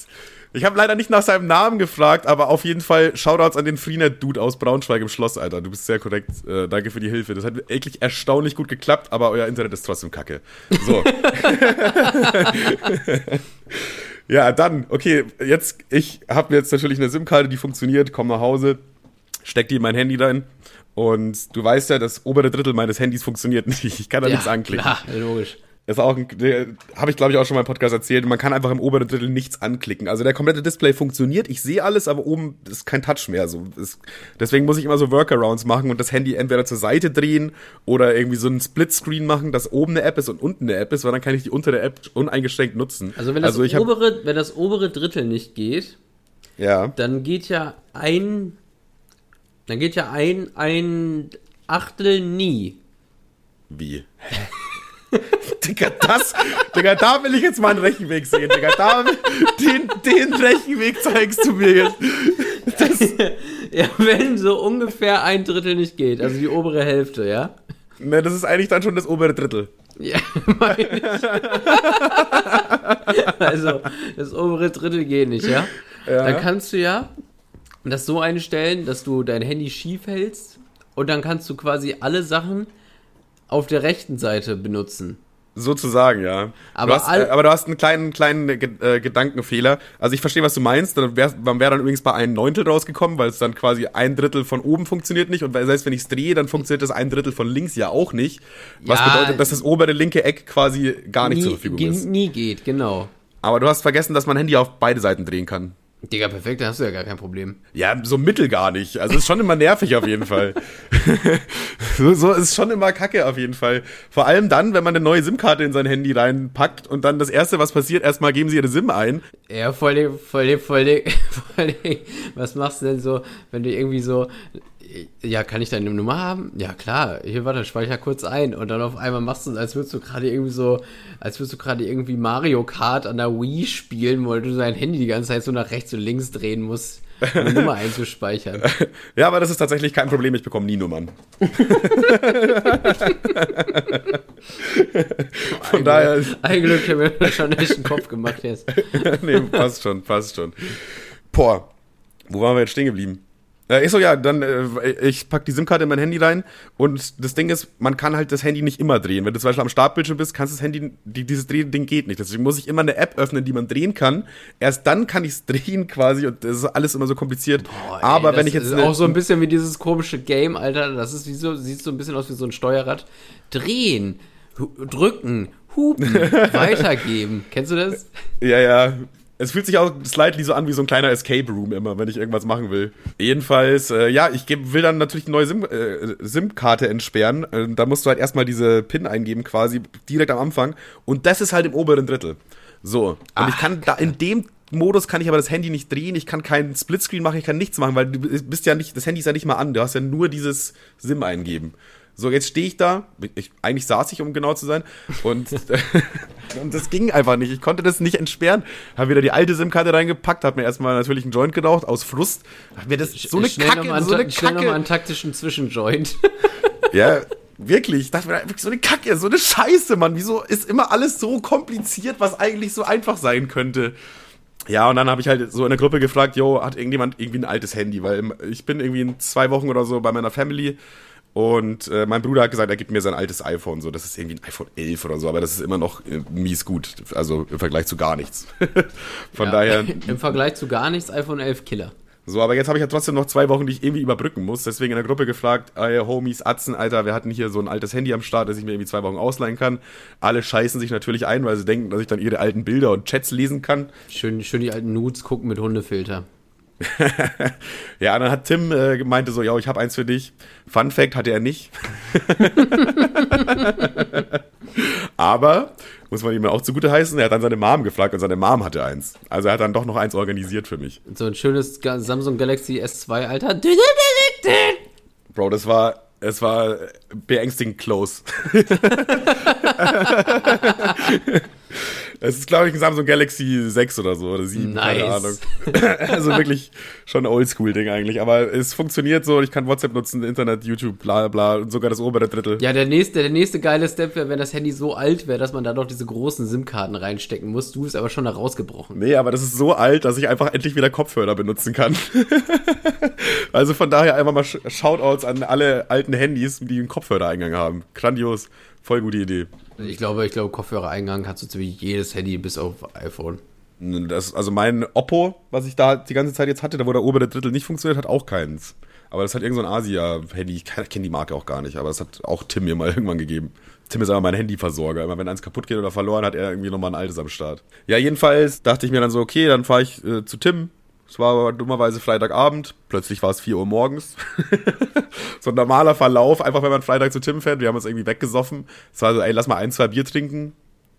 Ich habe leider nicht nach seinem Namen gefragt, aber auf jeden Fall Shoutouts an den Freenet-Dude aus Braunschweig im Schloss, Alter. Du bist sehr korrekt. Äh, danke für die Hilfe. Das hat wirklich erstaunlich gut geklappt, aber euer Internet ist trotzdem kacke. So. <laughs> ja, dann, okay, jetzt, ich habe jetzt natürlich eine SIM-Karte, die funktioniert, komm nach Hause, steck die in mein Handy rein. Und du weißt ja, das obere Drittel meines Handys funktioniert nicht. Ich kann da nichts anklicken. Klar, logisch. Das ist auch habe ich glaube ich auch schon mal im Podcast erzählt. Man kann einfach im oberen Drittel nichts anklicken. Also der komplette Display funktioniert. Ich sehe alles, aber oben ist kein Touch mehr. So ist, deswegen muss ich immer so Workarounds machen und das Handy entweder zur Seite drehen oder irgendwie so einen Splitscreen machen, dass oben eine App ist und unten eine App ist, weil dann kann ich die untere App uneingeschränkt nutzen. Also wenn das, hab, obere, wenn das obere Drittel nicht geht, ja, dann geht ja ein, dann geht ja ein, ein Achtel nie. wie? <laughs> <laughs> Digga, das, Digga, da will ich jetzt mal einen Rechenweg sehen, Digga. Da, den, den Rechenweg zeigst du mir jetzt. <laughs> Ja, wenn so ungefähr ein Drittel nicht geht, also die obere Hälfte, ja? Ne, das ist eigentlich dann schon das obere Drittel. Ja, <laughs> meine ich. Also, das obere Drittel geht nicht, ja? Dann kannst du ja das so einstellen, dass du dein Handy schief hältst und dann kannst du quasi alle Sachen auf der rechten Seite benutzen. Sozusagen, ja. Aber du hast, äh, aber du hast einen kleinen, kleinen äh, äh, Gedankenfehler. Also ich verstehe, was du meinst. Dann wär, man wäre dann übrigens bei einem Neuntel rausgekommen, weil es dann quasi ein Drittel von oben funktioniert nicht. Und selbst wenn ich es drehe, dann funktioniert das ein Drittel von links ja auch nicht. Was Ja, bedeutet, dass das obere linke Eck quasi gar nicht nie, zur Verfügung ist. nie geht, genau. Aber du hast vergessen, dass man Handy auf beide Seiten drehen kann. Digga, perfekt, da hast du ja gar kein Problem. Ja, so mittel gar nicht. Also ist schon immer nervig auf jeden Fall. <laughs> so, so ist schon immer kacke auf jeden Fall. Vor allem dann, wenn man eine neue SIM-Karte in sein Handy reinpackt und dann das erste, was passiert, erstmal geben sie ihre SIM ein. Ja, voll voll voll <laughs> voll den, was machst du denn so, wenn du irgendwie so, ja, kann ich deine Nummer haben? Ja, klar, hier, warte, speicher kurz ein und dann auf einmal machst du es, als würdest du gerade irgendwie so, als würdest du gerade irgendwie Mario Kart an der Wii spielen, weil du dein Handy die ganze Zeit so nach rechts und links drehen musst, um eine Nummer <laughs> einzuspeichern. Ja, aber das ist tatsächlich kein Problem, ich bekomme nie Nummern. <laughs> Von daher, Ein Glück, ich habe mir schon echt einen Kopf gemacht jetzt. <laughs> nee, passt schon, passt schon. Boah, wo waren wir jetzt stehen geblieben? Ich so, ja, dann, äh, ich pack die SIM-Karte in mein Handy rein und das Ding ist, man kann halt das Handy nicht immer drehen. Wenn du zum Beispiel am Startbildschirm bist, kannst das Handy, die, dieses Drehen-Ding geht nicht. Deswegen muss ich immer eine App öffnen, die man drehen kann. Erst dann kann ich es <laughs> drehen quasi und das ist alles immer so kompliziert. Boah, ey, Aber das wenn ich jetzt ist eine- auch so ein bisschen wie dieses komische Game, Alter. Das ist wie so, sieht so ein bisschen aus wie so ein Steuerrad. Drehen, drücken, hupen, <laughs> weitergeben. Kennst du das? Ja, ja. Es fühlt sich auch slightly so an wie so ein kleiner Escape Room immer, wenn ich irgendwas machen will. Jedenfalls, äh, ja, ich geb, will dann natürlich eine neue SIM, äh, SIM-Karte entsperren. Äh, da musst du halt erstmal diese PIN eingeben, quasi direkt am Anfang. Und das ist halt im oberen Drittel. So. Und ich kann da in dem Modus kann ich aber das Handy nicht drehen, ich kann keinen Splitscreen machen, ich kann nichts machen, weil du bist ja nicht, das Handy ist ja nicht mal an, du hast ja nur dieses SIM eingeben. So, jetzt stehe ich da. Ich, eigentlich saß ich, um genau zu sein. Und, <laughs> und das ging einfach nicht. Ich konnte das nicht entsperren. Habe wieder die alte SIM-Karte reingepackt, habe mir erstmal natürlich einen Joint geraucht, aus Frust. Hab mir das so eine schnell Kacke, noch mal so eine einen, schnell noch mal Kacke. einen taktischen Zwischenjoint. <laughs> Ja, wirklich. Ich dachte mir wirklich so eine Kacke, so eine Scheiße, Mann. Wieso ist immer alles so kompliziert, was eigentlich so einfach sein könnte? Ja, und dann habe ich halt so in der Gruppe gefragt, yo, hat irgendjemand irgendwie ein altes Handy? Weil ich bin irgendwie in zwei Wochen oder so bei meiner Family und äh, mein Bruder hat gesagt, er gibt mir sein altes iPhone. So, das ist irgendwie ein iPhone 11 oder so, aber das ist immer noch äh, mies gut. Also im Vergleich zu gar nichts. <laughs> Von Ja, daher, <laughs> Im Vergleich zu gar nichts, iPhone 11 Killer. so, aber jetzt habe ich ja trotzdem noch zwei Wochen, die ich irgendwie überbrücken muss. Deswegen in der Gruppe gefragt, ey, Homies, Atzen, Alter, wir hatten hier so ein altes Handy am Start, das ich mir irgendwie zwei Wochen ausleihen kann. Alle scheißen sich natürlich ein, weil sie denken, dass ich dann ihre alten Bilder und Chats lesen kann. Schön, schön die alten Nudes gucken mit Hundefilter. <laughs> Ja, dann hat Tim äh, gemeinte so, ja, ich habe eins für dich. Fun Fact hatte er nicht. <laughs> Aber, muss man ihm auch zugute heißen, er hat dann seine Mom gefragt und seine Mom hatte eins. Also er hat dann doch noch eins organisiert für mich. So ein schönes Samsung Galaxy S2, Alter. Bro, das war, es war beängstigend close. <laughs> Es ist, glaube ich, ein Samsung Galaxy 6 oder so oder 7, keine Nice. Ahnung. <laughs> also wirklich schon ein Oldschool-Ding eigentlich. Aber es funktioniert so, ich kann WhatsApp nutzen, Internet, YouTube, bla bla und sogar das obere Drittel. Ja, der nächste, der nächste geile Step wäre, wenn das Handy so alt wäre, dass man da noch diese großen SIM-Karten reinstecken muss. Du bist aber schon da rausgebrochen. Nee, aber das ist so alt, dass ich einfach endlich wieder Kopfhörer benutzen kann. <laughs> also von daher einfach mal Sh- Shoutouts an alle alten Handys, die einen Kopfhörereingang haben. Grandios, voll gute Idee. Ich glaube, ich glaube, Kopfhörereingang hat so ziemlich jedes Handy bis auf iPhone. Das, also mein Oppo, was ich da die ganze Zeit jetzt hatte, da wo der obere Drittel nicht funktioniert, hat auch keins. Aber das hat irgend so Asia-Handy, ich kenne die Marke auch gar nicht, aber das hat auch Tim mir mal <laughs> irgendwann gegeben. Tim ist aber mein Handyversorger. Immer wenn eins kaputt geht oder verloren, hat er irgendwie nochmal ein altes am Start. Ja, jedenfalls dachte ich mir dann so, okay, dann fahre ich äh, zu Tim. Es war aber dummerweise Freitagabend. Plötzlich war es 4 Uhr morgens. <laughs> so ein normaler Verlauf, einfach wenn man Freitag zu Tim fährt. Wir haben uns irgendwie weggesoffen. Es war so, ey, lass mal ein, zwei Bier trinken.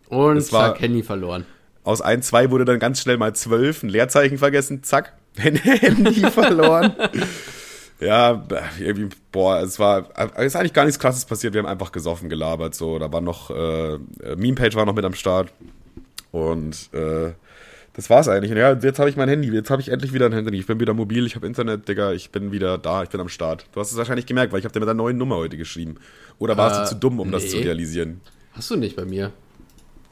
Und Es war- zack, Handy verloren. Aus 1, 2 wurde dann ganz schnell mal 12, ein Leerzeichen vergessen, zack, <laughs> Handy verloren. <laughs> ja, irgendwie, boah, es war, es ist eigentlich gar nichts krasses passiert, wir haben einfach gesoffen, gelabert, so, da war noch, äh, Meme-Page war noch mit am Start und, äh, das war's eigentlich. Und ja, jetzt habe ich mein Handy, jetzt habe ich endlich wieder ein Handy. Ich bin wieder mobil, ich habe Internet, Digga, ich bin wieder da, ich bin am Start. Du hast es wahrscheinlich gemerkt, weil ich habe dir mit der neuen Nummer heute geschrieben. Oder warst Äh, du zu dumm, um das nee. zu realisieren? Hast du nicht bei mir?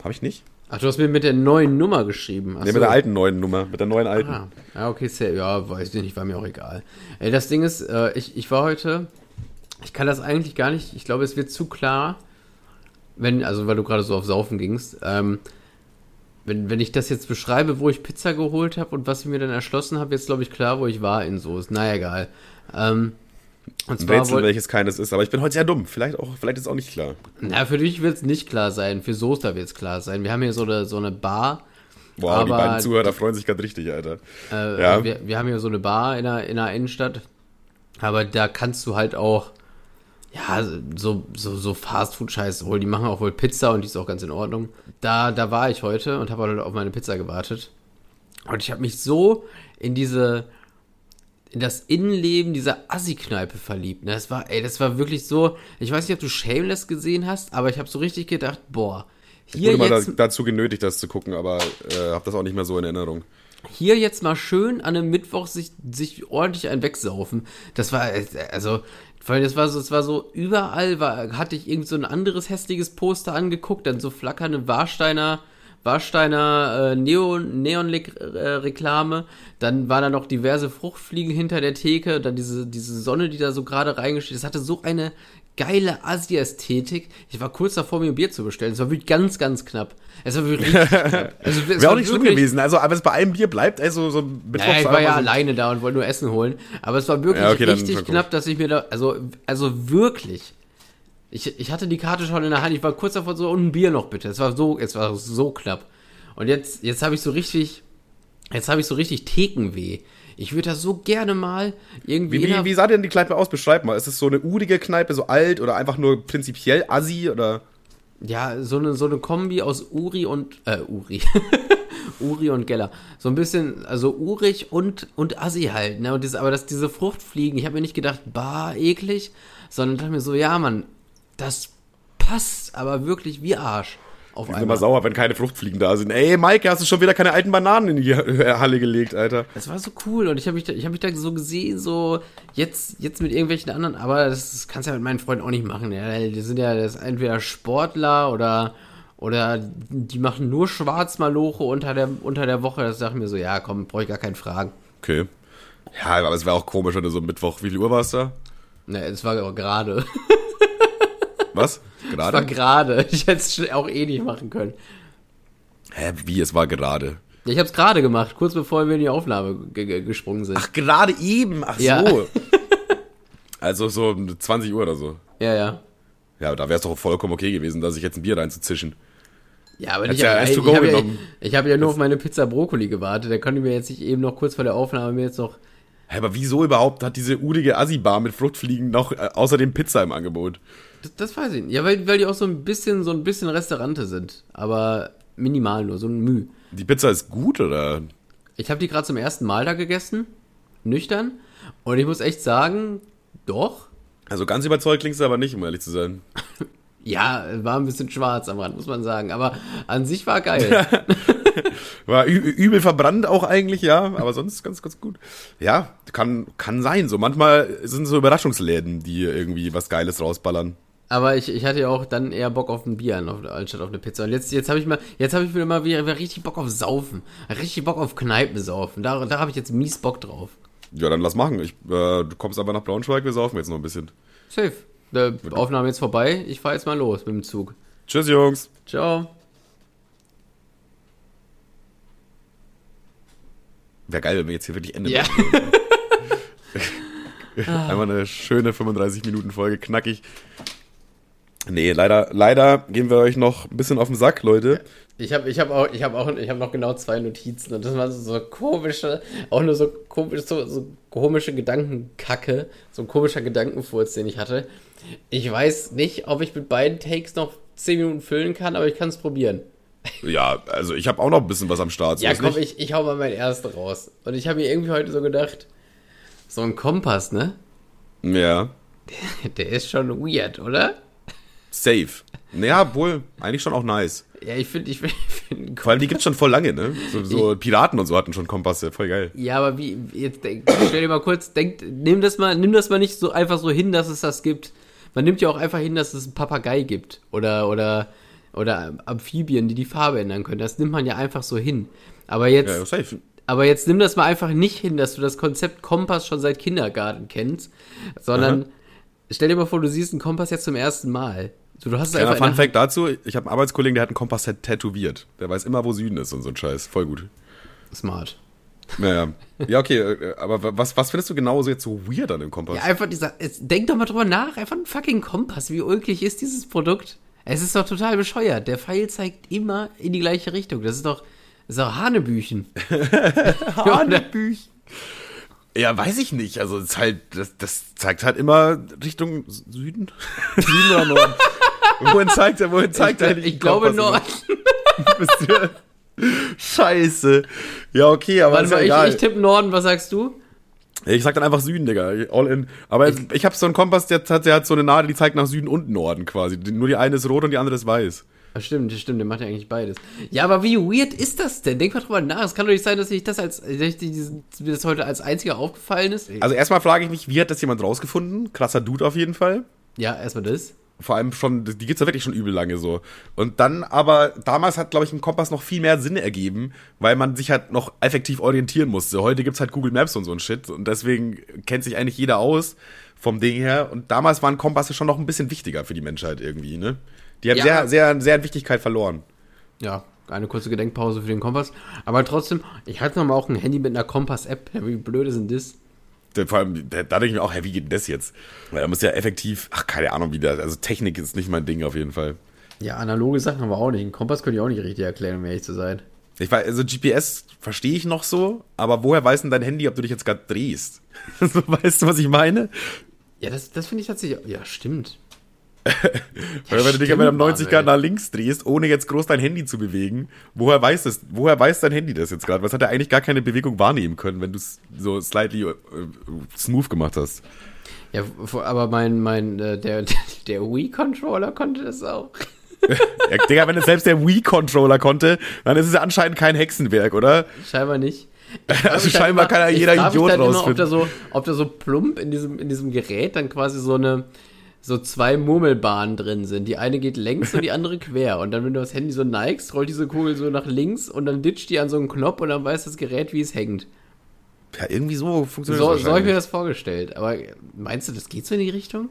Habe ich nicht? Ach, du hast mir mit der neuen Nummer geschrieben. Ach Nee, so. mit der alten neuen Nummer, mit der neuen alten. Ah, okay, sehr, ja, weiß ich nicht, war mir auch egal. Ey, das Ding ist, äh, ich, ich war heute, ich kann das eigentlich gar nicht, ich glaube, es wird zu klar, wenn, also weil du gerade so auf Saufen gingst, ähm, wenn, wenn ich das jetzt beschreibe, wo ich Pizza geholt habe und was ich mir dann erschlossen habe, jetzt glaube ich klar, wo ich war in Soße. Na egal. Ähm, und zwar Rätsel, welches keines ist, aber ich bin heute sehr dumm. Vielleicht auch, vielleicht ist auch nicht klar. na, für dich wird es nicht klar sein, für Soester wird es klar sein. Wir haben hier so eine, so eine Bar, Wow, die Aber- beiden Zuhörer freuen sich gerade richtig, Alter. Äh, Ja. wir, wir haben hier so eine Bar in der, in der Innenstadt. Aber da kannst du halt auch, ja, so, so, so Fastfood-Scheiß holen. Die machen auch wohl Pizza und die ist auch ganz in Ordnung. Da, da war ich heute und habe halt auf meine Pizza gewartet. Und ich habe mich so in diese, in das Innenleben dieser Assi-Kneipe verliebt. Ne? Das war, ey, das war wirklich so, ich weiß nicht, ob du Shameless gesehen hast, aber ich habe so richtig gedacht, boah, Ich hier wurde mal da, jetzt, dazu genötigt, das zu gucken, aber äh, habe das auch nicht mehr so in Erinnerung. hier jetzt mal schön an einem Mittwoch sich, sich ordentlich ein wegsaufen. Das war, äh, also, weil das war so, es war so, überall war, hatte ich irgend so ein anderes hässliches Poster angeguckt, dann so flackernde Warsteiner, Warsteiner äh, Neon, Neon-Reklame, dann waren da noch diverse Fruchtfliegen hinter der Theke, dann diese, diese Sonne, die da so gerade reingesteht. Das hatte so eine geile Asi-Ästhetik. Ich war kurz davor, mir ein Bier zu bestellen. Es war wirklich ganz, ganz knapp. Es war wirklich knapp. <laughs> Also, es Wäre war auch nicht schlimm gewesen. Also, aber es bei einem Bier bleibt, ey, so, so naja, ich war ja so, alleine da und wollte nur Essen holen. Aber es war wirklich Ja, okay, richtig knapp, dass ich mir da, also, also wirklich. Ich, ich hatte die Karte schon in der Hand. Ich war kurz davor so, und ein Bier noch bitte. Es war so, es war so knapp. Und jetzt, jetzt habe ich so richtig, jetzt habe ich so richtig Thekenweh. Ich würde das so gerne mal irgendwie. Wie, wie, wie sah denn die Kneipe aus? Beschreib mal. Ist es so eine urige Kneipe, so alt oder einfach nur prinzipiell Assi oder? Ja, so eine, so eine Kombi aus Uri und, äh, Uri. <laughs> Uri und Geller. So ein bisschen, also urig und, und Assi halt, ne? Und das, aber das, diese Fruchtfliegen, ich habe mir nicht gedacht, bah, eklig, sondern dachte mir so, ja, Mann, das passt aber wirklich wie Arsch. Auf Ich bin einmal. immer sauer, wenn keine Fruchtfliegen da sind. Ey, Maike, hast du schon wieder keine alten Bananen in die Halle gelegt, Alter? Das war so cool und ich habe mich, da- ich hab mich da so gesehen, so jetzt, jetzt mit irgendwelchen anderen, aber das, das kannst du ja mit meinen Freunden auch nicht machen. Ja. Die sind ja das entweder Sportler oder, oder die machen nur Schwarzmaloche unter der, unter der Woche. Das dachte ich mir so, ja komm, brauche ich gar keinen Fragen. Okay. Ja, aber es wäre auch komisch, wenn du so Mittwoch, wie viel Uhr warst da? Ne, es war gerade. Was? Es war Gerade? gerade. <laughs> Ich hätte es auch eh nicht machen können. Hä, wie, es war gerade? Ja, Ich habe es gerade gemacht, kurz bevor wir in die Aufnahme ge- ge- gesprungen sind. Ach, gerade eben, ach Ja. so. <laughs> also so um 20 Uhr oder so. Ja, ja. Ja, da wäre es doch vollkommen okay gewesen, dass ich jetzt ein Bier reinzuzischen. Ja, aber nicht, ja ich, ich habe ja, ich hab ja nur auf meine Pizza Brokkoli gewartet. Der konnte mir jetzt nicht eben noch kurz vor der Aufnahme mir jetzt noch. Hä, aber wieso überhaupt hat diese udige Assi-Bar mit Fruchtfliegen noch äh, außerdem Pizza im Angebot? Das, das weiß ich nicht. Ja, weil, weil die auch so ein bisschen, so ein bisschen Restaurante sind. Aber minimal nur, so ein Müh. Die Pizza ist gut, oder? Ich habe die gerade zum ersten Mal da gegessen. Nüchtern. Und ich muss echt sagen, doch. Also ganz überzeugt klingst du aber nicht, um ehrlich zu sein. <laughs> Ja, war ein bisschen schwarz am Rand, muss man sagen. Aber an sich war geil. <laughs> War übel verbrannt auch eigentlich, ja, aber sonst ganz, ganz gut. Ja, kann, kann sein. So manchmal sind so Überraschungsläden, die irgendwie was Geiles rausballern. Aber ich, ich hatte ja auch dann eher Bock auf ein Bier anstatt auf eine Pizza. Und jetzt, jetzt habe ich mal, jetzt habe ich wieder mal wieder, wieder richtig Bock auf Saufen. Richtig Bock auf Kneipensaufen. Da, da habe ich jetzt mies Bock drauf. Ja, dann lass machen. Ich, äh, du kommst aber nach Braunschweig, wir saufen jetzt noch ein bisschen. Safe. Die Aufnahme jetzt vorbei. Ich fahre jetzt mal los mit dem Zug. Tschüss, Jungs. Ciao. Wäre geil, wenn wir jetzt hier wirklich Ende Ja. machen. <laughs> <laughs> Einmal eine schöne 35 Minuten Folge, knackig. Nee, leider, leider gehen wir euch noch ein bisschen auf den Sack, Leute. Ich habe ich hab auch, ich habe auch, ich habe noch genau zwei Notizen und das waren so, so komische, auch nur so komisch, so, so komische Gedankenkacke, so ein komischer Gedankenfurz, den ich hatte. Ich weiß nicht, ob ich mit beiden Takes noch 10 Minuten füllen kann, aber ich kann es probieren. Ja, also ich habe auch noch ein bisschen was am Start. so Ja, komm, nicht. ich, ich hau mal mein erste raus. Und ich habe mir irgendwie heute so gedacht, so ein Kompass, ne? Ja, <laughs> Der ist schon weird, oder? Safe. Naja, wohl, eigentlich schon auch nice. Ja, ich finde, ich finde, <laughs> find, Vor allem, die gibt's schon voll lange, ne? So, so Piraten und so hatten schon Kompasse, voll geil. Ja, aber wie, jetzt denk, stell dir mal kurz, denk, nimm das mal, nimm das mal nicht so einfach so hin, dass es das gibt. Man nimmt ja auch einfach hin, dass es einen Papagei gibt. Oder, oder, oder Amphibien, die die Farbe ändern können. Das nimmt man ja einfach so hin. Aber jetzt, Ja, safe. aber jetzt nimm das mal einfach nicht hin, dass du das Konzept Kompass schon seit Kindergarten kennst, sondern stell dir mal vor, du siehst einen Kompass jetzt zum ersten Mal. So, du hast Kleiner Fun Fact dazu, ich habe einen Arbeitskollegen, der hat einen Kompass tätowiert. Der weiß immer, wo Süden ist und so ein Scheiß. Voll gut. Smart. Naja. Ja, okay, äh, aber was, was findest du genauso jetzt so weird an dem Kompass? Ja, einfach dieser, es, denk doch mal drüber nach, einfach ein fucking Kompass. Wie ulkig ist dieses Produkt? Es ist doch total bescheuert. Der Pfeil zeigt immer in die gleiche Richtung. Das ist doch, das ist doch Hanebüchen. <laughs> <laughs> Hanebüchen. Ja, weiß ich nicht. Also, es ist halt, das, das zeigt halt immer Richtung Süden. <laughs> Süden oder Norden? wohin zeigt er, wohin zeigt er Ich, ich glaube Nord. <laughs> Bist du- Scheiße. Ja, okay, aber Warte ja mal, egal. ich, ich tippe Norden, was sagst du? Ich sag dann einfach Süden, Digga. All in. Aber ich, ich habe so einen Kompass, der hat, der hat so eine Nadel, die zeigt nach Süden und Norden quasi. Nur die eine ist rot und die andere ist weiß. Ah, stimmt, stimmt, der macht ja eigentlich beides. Ja, aber wie weird ist das denn? Denk mal drüber nach. Es kann doch nicht sein, dass ich das als, dass ich diesen, mir das heute als einziger aufgefallen ist. Also erstmal frage ich mich, wie hat das jemand rausgefunden? Krasser Dude auf jeden Fall. Ja, erstmal das. Vor allem schon, die gibt's ja wirklich schon übel lange so. Und dann aber, damals hat, glaube ich, ein Kompass noch viel mehr Sinn ergeben, weil man sich halt noch effektiv orientieren musste. Heute gibt's halt Google Maps und so ein Shit und deswegen kennt sich eigentlich jeder aus vom Ding her. Und damals waren Kompasse schon noch ein bisschen wichtiger für die Menschheit irgendwie, ne? Die haben Ja. sehr, sehr, sehr an Wichtigkeit verloren. Ja, eine kurze Gedenkpause für den Kompass. Aber trotzdem, ich hatte noch mal auch ein Handy mit einer Kompass-App. <laughs> Wie blöd ist denn das? Da- Vor allem, da, da denke ich mir auch, hä, wie geht denn das jetzt? Weil da muss ja effektiv, ach, keine Ahnung, wie das, also Technik ist nicht mein Ding auf jeden Fall. Ja, analoge Sachen haben wir auch nicht. Einen Kompass könnte ich auch nicht richtig erklären, um ehrlich zu sein. Ich weiß, also GPS verstehe ich noch so, aber woher weiß denn dein Handy, ob du dich jetzt gerade drehst? <laughs> weißt du, was ich meine? Ja, das, das finde ich tatsächlich. Ja, stimmt. Weil wenn du dich aber am 90 Grad nach links drehst, ohne jetzt groß dein Handy zu bewegen, woher weiß das, woher weiß dein Handy das jetzt gerade? Was hat er eigentlich gar keine Bewegung wahrnehmen können, wenn du es so slightly äh, smooth gemacht hast? Ja, aber mein, mein, äh, der, <laughs> der Wii-Controller konnte das auch. <laughs> Ja, Digga, wenn es selbst der Wii-Controller konnte, dann ist es ja anscheinend kein Hexenwerk, oder? Scheinbar nicht. <laughs> Also scheinbar kann ja jeder Idiot dann immer, ob rausfinden. da so, ob da so plump in diesem, in diesem Gerät dann quasi so eine, so zwei Murmelbahnen drin sind. Die eine geht längs und die andere quer. Und dann, wenn du das Handy so neigst, rollt diese Kugel so nach links und dann ditcht die an so einen Knopf und dann weiß das Gerät, wie es hängt. Ja, irgendwie so funktioniert So, das so habe ich mir das vorgestellt. Aber meinst du, das geht so in die Richtung?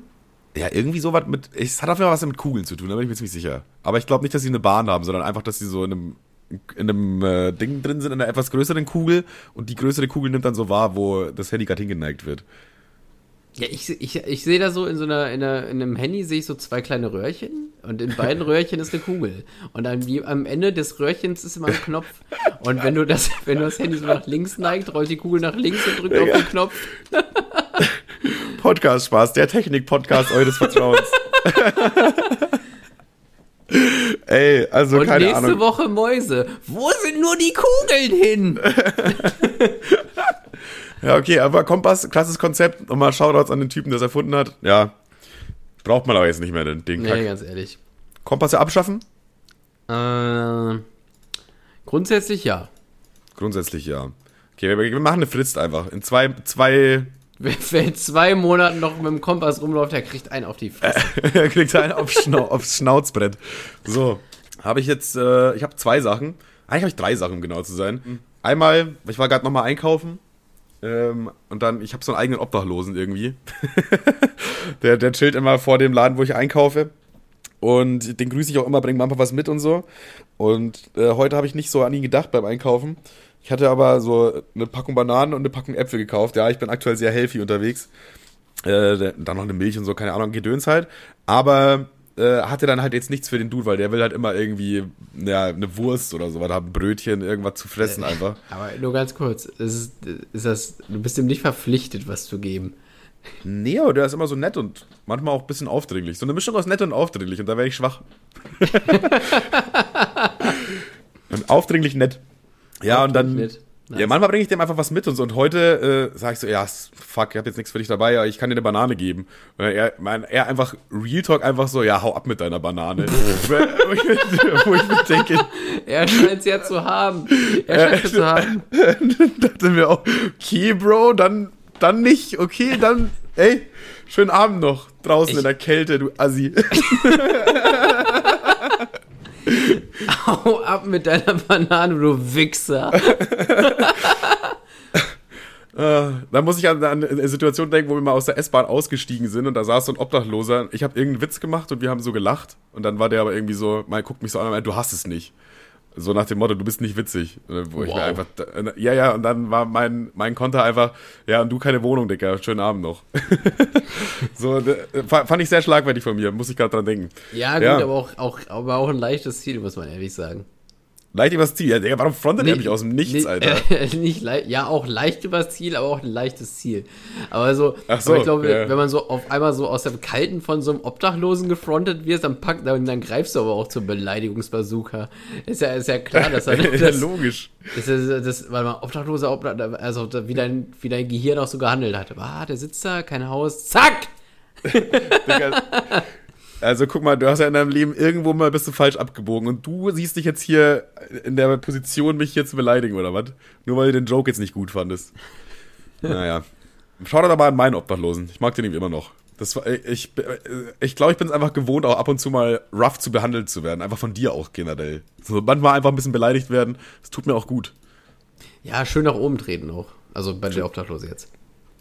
Ja, irgendwie so was mit, es hat auf jeden Fall was mit Kugeln zu tun, da bin ich mir ziemlich sicher. Aber ich glaube nicht, dass sie eine Bahn haben, sondern einfach, dass sie so in einem, in einem äh, Ding drin sind, in einer etwas größeren Kugel und die größere Kugel nimmt dann so wahr, wo das Handy gerade hingeneigt wird. Ja, ich, ich, ich sehe da so in so einer, in, einer, in einem Handy sehe ich so zwei kleine Röhrchen und in beiden Röhrchen ist eine Kugel. Und am, am Ende des Röhrchens ist immer ein Knopf. Und wenn du das, wenn du das Handy so nach links neigt, rollt die Kugel nach links und drückt auf den Knopf. <laughs> Podcast Spaß, der Technik-Podcast eures Vertrauens. <laughs> Ey, also Und keine nächste Ahnung. Woche Mäuse. Wo sind nur die Kugeln hin? <laughs> Ja, okay, aber Kompass, klasses Konzept. Nochmal Shoutouts an den Typen, der es erfunden hat. Ja, braucht man aber jetzt nicht mehr, den, den Nee, Kack. ganz ehrlich. Kompass ja abschaffen? Äh, grundsätzlich ja. Grundsätzlich ja. Okay, wir, wir machen eine Frist einfach. In zwei, zwei <laughs> Wer, wer in zwei Monaten noch mit dem Kompass rumläuft, der kriegt einen auf die Fresse. <laughs> er kriegt einen aufs, Schnau aufs Schnauzbrett. So, habe ich jetzt, äh, ich habe zwei Sachen. Eigentlich habe ich drei Sachen, um genau zu sein. Einmal, ich war gerade nochmal einkaufen. Ähm, und dann, ich habe so einen eigenen Obdachlosen irgendwie. <laughs> der, der chillt immer vor dem Laden, wo ich einkaufe. Und den grüße ich auch immer, bringt manchmal was mit und so. Und äh, heute habe ich nicht so an ihn gedacht beim Einkaufen. Ich hatte aber so eine Packung Bananen und eine Packung Äpfel gekauft. Ja, ich bin aktuell sehr healthy unterwegs. Äh, dann noch eine Milch und so, keine Ahnung, Gedöns halt. Aber äh, hatte dann halt jetzt nichts für den Dude, weil der will halt immer irgendwie ja, eine Wurst oder so, oder ein Brötchen, irgendwas zu fressen einfach. Aber nur ganz kurz, ist, ist das, du bist ihm nicht verpflichtet, was zu geben. Nee, aber der ist immer so nett und manchmal auch ein bisschen aufdringlich. So eine Mischung aus nett und aufdringlich und da wäre ich schwach. <laughs> und aufdringlich nett. Ja, und dann. Aufdringlich nett. Nice. Ja, manchmal bringe ich dem einfach was mit und so. Und heute äh, sage ich so, ja, fuck, ich habe jetzt nichts für dich dabei, aber ich kann dir eine Banane geben. Und er, mein, er einfach, Real Talk einfach so, ja, hau ab mit deiner Banane. <laughs> wo, ich, wo ich mir denke, Er scheint es ja zu haben. Er scheint es zu haben. <laughs> dachte mir auch, okay, Bro, dann, dann nicht, okay, dann, ey, schönen Abend noch draußen Ich- in der Kälte, du Assi. <laughs> <laughs> Hau ab mit deiner Banane, du Wichser. <laughs> Äh, da muss ich an, an eine Situation denken, wo wir mal aus der S-Bahn ausgestiegen sind und da saß so ein Obdachloser. Ich habe irgendeinen Witz gemacht und wir haben so gelacht. Und dann war der aber irgendwie so, mal guckt mich so an und meint, du hast es nicht. So nach dem Motto, du bist nicht witzig. Äh, Wo ich mir Wow. einfach, äh, ja, ja, und dann war mein, mein Konter einfach, ja, und du keine Wohnung, Dicker, schönen Abend noch. <laughs> so, äh, fa- fand ich sehr schlagfertig von mir, muss ich gerade dran denken. Ja, gut, Ja. aber auch, auch, aber auch ein leichtes Ziel, muss man ehrlich sagen. Leicht übers Ziel. Ja, Digga, warum frontet er mich aus dem Nichts, nicht, Alter? <laughs> Äh, nicht ja, auch leicht übers Ziel, aber auch ein leichtes Ziel. Aber so, so, aber ich glaube, ja. wenn man so auf einmal so aus dem Kalten von so einem Obdachlosen gefrontet wird, dann packt, dann, dann greifst du aber auch zum Beleidigungsbazooka. Ist ja, ist ja klar, dass <laughs> er ja, das, logisch. ist, das, warte mal, Obdachloser, Obdach, also wie dein, wie dein Gehirn auch so gehandelt hat. Ah, der sitzt da, kein Haus, zack! <laughs> Digga. Also guck mal, du hast ja in deinem Leben irgendwo mal bist du falsch abgebogen und du siehst dich jetzt hier in der Position, mich hier zu beleidigen oder was? Nur weil du den Joke jetzt nicht gut fandest. Naja. Schau doch mal an meinen Obdachlosen. Ich mag den irgendwie immer noch. Das war, ich ich glaube, ich bin es einfach gewohnt, auch ab und zu mal rough zu behandelt zu werden. Einfach von dir auch generell. So manchmal einfach ein bisschen beleidigt werden. Das tut mir auch gut. Ja, schön nach oben treten auch. Also bei der Obdachlose jetzt.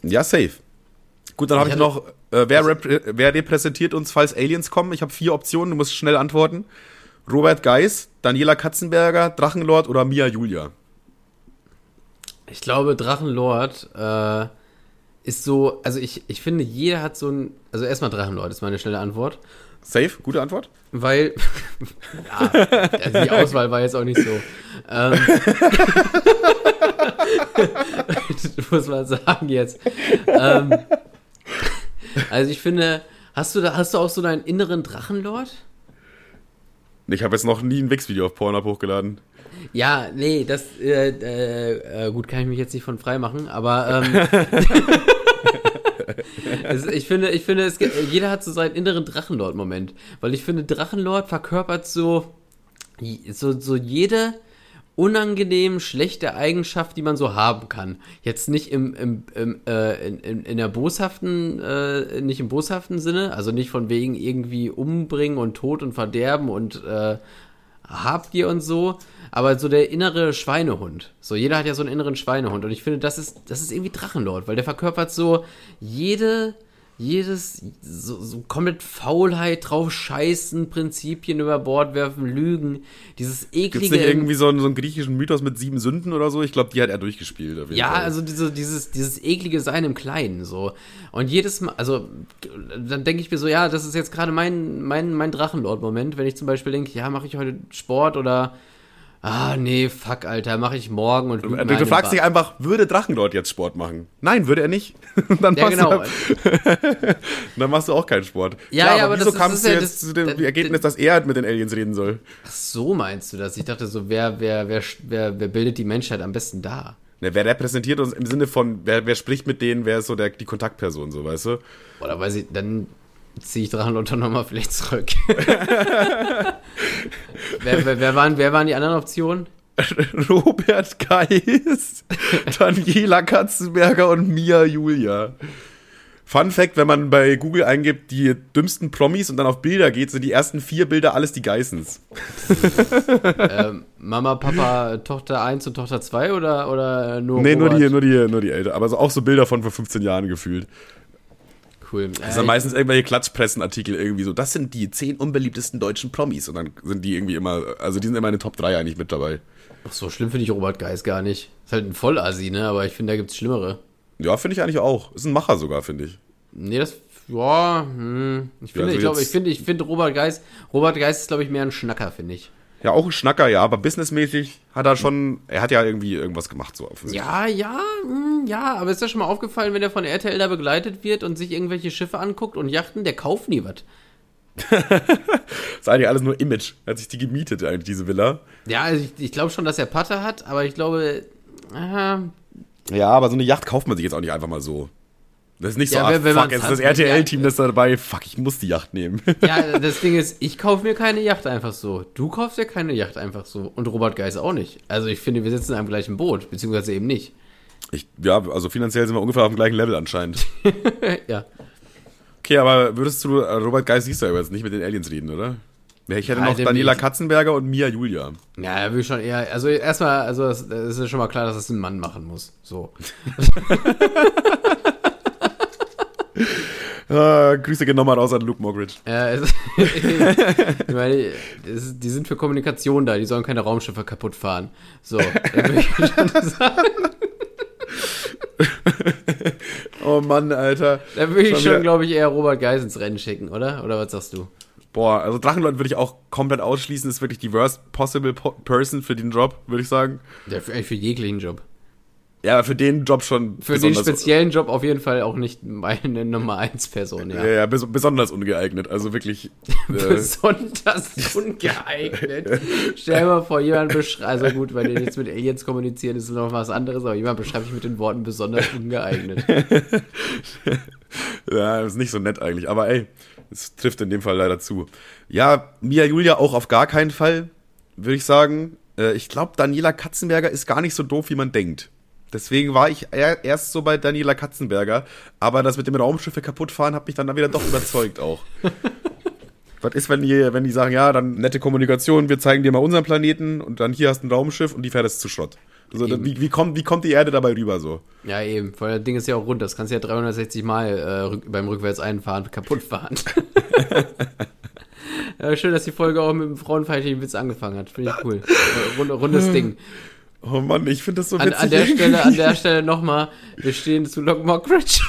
Ja, safe. Gut, dann habe Ich ich, noch, äh, wer, reprä- wer repräsentiert uns, falls Aliens kommen? Ich habe vier Optionen, du musst schnell antworten. Robert Geis, Daniela Katzenberger, Drachenlord oder Mia Julia? Ich glaube, Drachenlord äh, ist so, also ich, ich finde, jeder hat so ein, also erstmal Drachenlord ist meine schnelle Antwort, Safe, gute Antwort. weil, <laughs> ja, also die Auswahl war jetzt auch nicht so. Ähm, <laughs> muss man sagen jetzt. Ähm, also ich finde, Hast du, da, hast du auch so deinen inneren Drachenlord? Ich habe jetzt noch nie ein Wix-Video auf Pornhub hochgeladen. Ja, nee, das, äh, äh, äh, gut, kann ich mich jetzt nicht von frei machen, aber ähm, <laughs> <laughs> es, ich finde, ich finde, es, jeder hat so seinen inneren Drachenlord-Moment, weil ich finde, Drachenlord verkörpert so, so, so jede unangenehm schlechte Eigenschaft, die man so haben kann. Jetzt nicht im, im, im äh, in, in, in der boshaften, äh, nicht im boshaften Sinne, also nicht von wegen irgendwie umbringen und Tod und Verderben und äh, Habgier und so, aber so der innere Schweinehund. So, jeder hat ja so einen inneren Schweinehund und ich finde, das ist, das ist irgendwie Drachenlord, weil der verkörpert so jede, jedes, so, so komplett Faulheit, drauf scheißen, Prinzipien über Bord werfen, Lügen, dieses eklige. Gibt's nicht irgendwie so einen, so einen griechischen Mythos mit sieben Sünden oder so? Ich glaube, die hat er durchgespielt. Ja, Fall. also diese, dieses, dieses eklige Sein im Kleinen, so. Und jedes Mal, also, dann denke ich mir so, ja, das ist jetzt gerade mein, mein, mein Drachenlord-Moment, wenn ich zum Beispiel denke, ja, mache ich heute Sport oder, ah, nee, fuck, Alter, mache ich morgen und Du, du fragst dich einfach, würde Drachenlord jetzt Sport machen? Nein, würde er nicht. <laughs> dann, Ja, machst genau. du, <laughs> dann machst du auch keinen Sport. Ja, Klar, ja, aber wieso kamst du ja jetzt das- zu dem Ergebnis, dass er halt mit den Aliens reden soll? Ach so meinst du das? Ich dachte so, wer, wer, wer, wer, wer bildet die Menschheit am besten da? Ne, wer repräsentiert uns im Sinne von, wer, wer spricht mit denen, wer ist so der, die Kontaktperson, so, weißt du? Oder weiß ich, dann ziehe ich Drachenlord dann nochmal vielleicht zurück. <laughs> wer, wer, wer, waren, wer waren die anderen Optionen? <laughs> Robert Geist, <laughs> Daniela Katzenberger und Mia Julia. Fun Fact, wenn man bei Google eingibt, die dümmsten Promis und dann auf Bilder geht, sind die ersten vier Bilder alles die Geissens. ähm, Mama, Papa, Tochter 1 und Tochter 2 oder, oder nur Nee, nur Robert? die, nur die, nur die Älter. Aber so auch so Bilder von vor 15 Jahren gefühlt. Cool. Das sind meistens irgendwelche Klatschpressenartikel irgendwie so. Das sind die zehn unbeliebtesten deutschen Promis. Und dann sind die irgendwie immer, also die sind immer in den Top 3 eigentlich mit dabei. Ach so schlimm finde ich Robert Geist gar nicht. Ist halt ein Vollassi, ne? Aber ich finde, da gibt's Schlimmere. Ja, finde ich eigentlich auch. Ist ein Macher sogar, finde ich. Nee, das, ja, hm. Ich finde, also ich glaube, ich finde, ich finde Robert Geist, Robert Geist ist, glaube ich, mehr ein Schnacker, finde ich. Ja, auch ein Schnacker, ja, aber businessmäßig hat er schon, er hat ja irgendwie irgendwas gemacht, so offensichtlich. Ja, ja, hm, ja, aber ist dir schon mal aufgefallen, wenn er von RTL da begleitet wird und sich irgendwelche Schiffe anguckt und Yachten, der kauft nie was. Das <laughs> ist eigentlich alles nur Image. Er hat sich die gemietet, eigentlich, diese Villa. Ja, also ich, ich glaube schon, dass er Patte hat, aber ich glaube, äh, Ja, aber so eine Yacht kauft man sich jetzt auch nicht einfach mal so. Das ist nicht so, Ja, ah, wenn- wenn fuck, jetzt ist das RTL-Team das dabei, fuck, ich muss die Yacht nehmen. <laughs> ja, das Ding ist, ich kaufe mir keine Yacht einfach so. Du kaufst ja keine Yacht einfach so. Und Robert Geist auch nicht. Also ich finde, wir sitzen in einem gleichen Boot, beziehungsweise eben nicht. Ich, ja, also finanziell sind wir ungefähr auf dem gleichen Level anscheinend. <laughs> ja. Okay, aber würdest du, äh, Robert Geist siehst du ja jetzt nicht mit den Aliens reden, oder? Ich hätte Ja, noch Daniela Katzenberger und Mia Julia. Ja, will ich schon eher, also erstmal, also es es ist ja schon mal klar, dass das ein Mann machen muss. So. <laughs> Ah, Grüße gehen nochmal raus an Luke Mockridge. Ja, es, <laughs> ich meine, die sind für Kommunikation da, die sollen keine Raumschiffe kaputt fahren. So, da will ich <laughs> schon sagen, Oh Mann, Alter. da will ich Schon glaube ich, eher Robert Geis ins Rennen schicken, oder? Oder was sagst du? Boah, also Drachenlord würde ich auch komplett ausschließen. Ist wirklich die worst possible po person für den Job, würde ich sagen. Ja, für, eigentlich für jeglichen Job. Ja, aber für den Job schon Für den speziellen Job auf jeden Fall auch nicht meine Nummer 1 Person, Ja, ja. ja, bes besonders ungeeignet. Also wirklich. <laughs> Äh, Besonders ungeeignet. Stell dir mal vor, jemand beschreibt, also gut, wenn die jetzt mit Aliens kommunizieren, ist es noch was anderes, aber jemand beschreibt mich mit den Worten besonders ungeeignet. <laughs> ja, ist nicht so nett eigentlich. Aber ey, es trifft in dem Fall leider zu. Ja, Mia Julia auch auf gar keinen Fall, würde ich sagen. Äh, ich glaube, Daniela Katzenberger ist gar nicht so doof, wie man denkt. Deswegen war ich erst so bei Daniela Katzenberger. Aber das mit dem Raumschiffe kaputt fahren hat mich dann wieder doch überzeugt auch. <laughs> Was ist, wenn die, wenn die sagen, ja, dann nette Kommunikation, wir zeigen dir mal unseren Planeten und dann hier hast du ein Raumschiff und die fährt es zu Schrott. Also, Eben. wie, wie, kommt, wie kommt die Erde dabei rüber so? Ja, eben, weil das Ding ist ja auch rund, das kannst du ja 360 Mal äh, rück, beim rückwärts einfahren kaputt fahren. <laughs> ja, schön, dass die Folge auch mit einem frauenfeindlichen Witz angefangen hat. Finde ich <laughs> cool. Rund, rundes Ding. Oh Mann, ich finde das so An, witzig. an der Stelle, an der <laughs> Stelle nochmal, wir stehen zu Lock Mockridge. <laughs>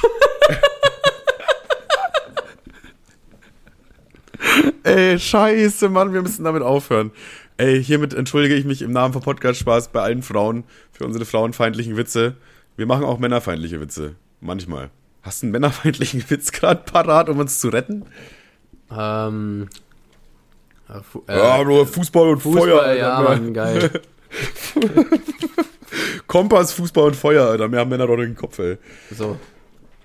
Ey, scheiße, Mann, wir müssen damit aufhören. Ey, hiermit entschuldige ich mich im Namen von Podcast Spaß bei allen Frauen für unsere frauenfeindlichen Witze. Wir machen auch männerfeindliche Witze. Manchmal. Hast du einen männerfeindlichen Witz gerade parat, um uns zu retten? Ähm. äh, Fu- äh, ja, nur Fußball und Fußball, Feuer. Ja, Mann, geil. <laughs> Kompass, Fußball und Feuer, Alter. Mehr haben Männer doch den Kopf, ey. So,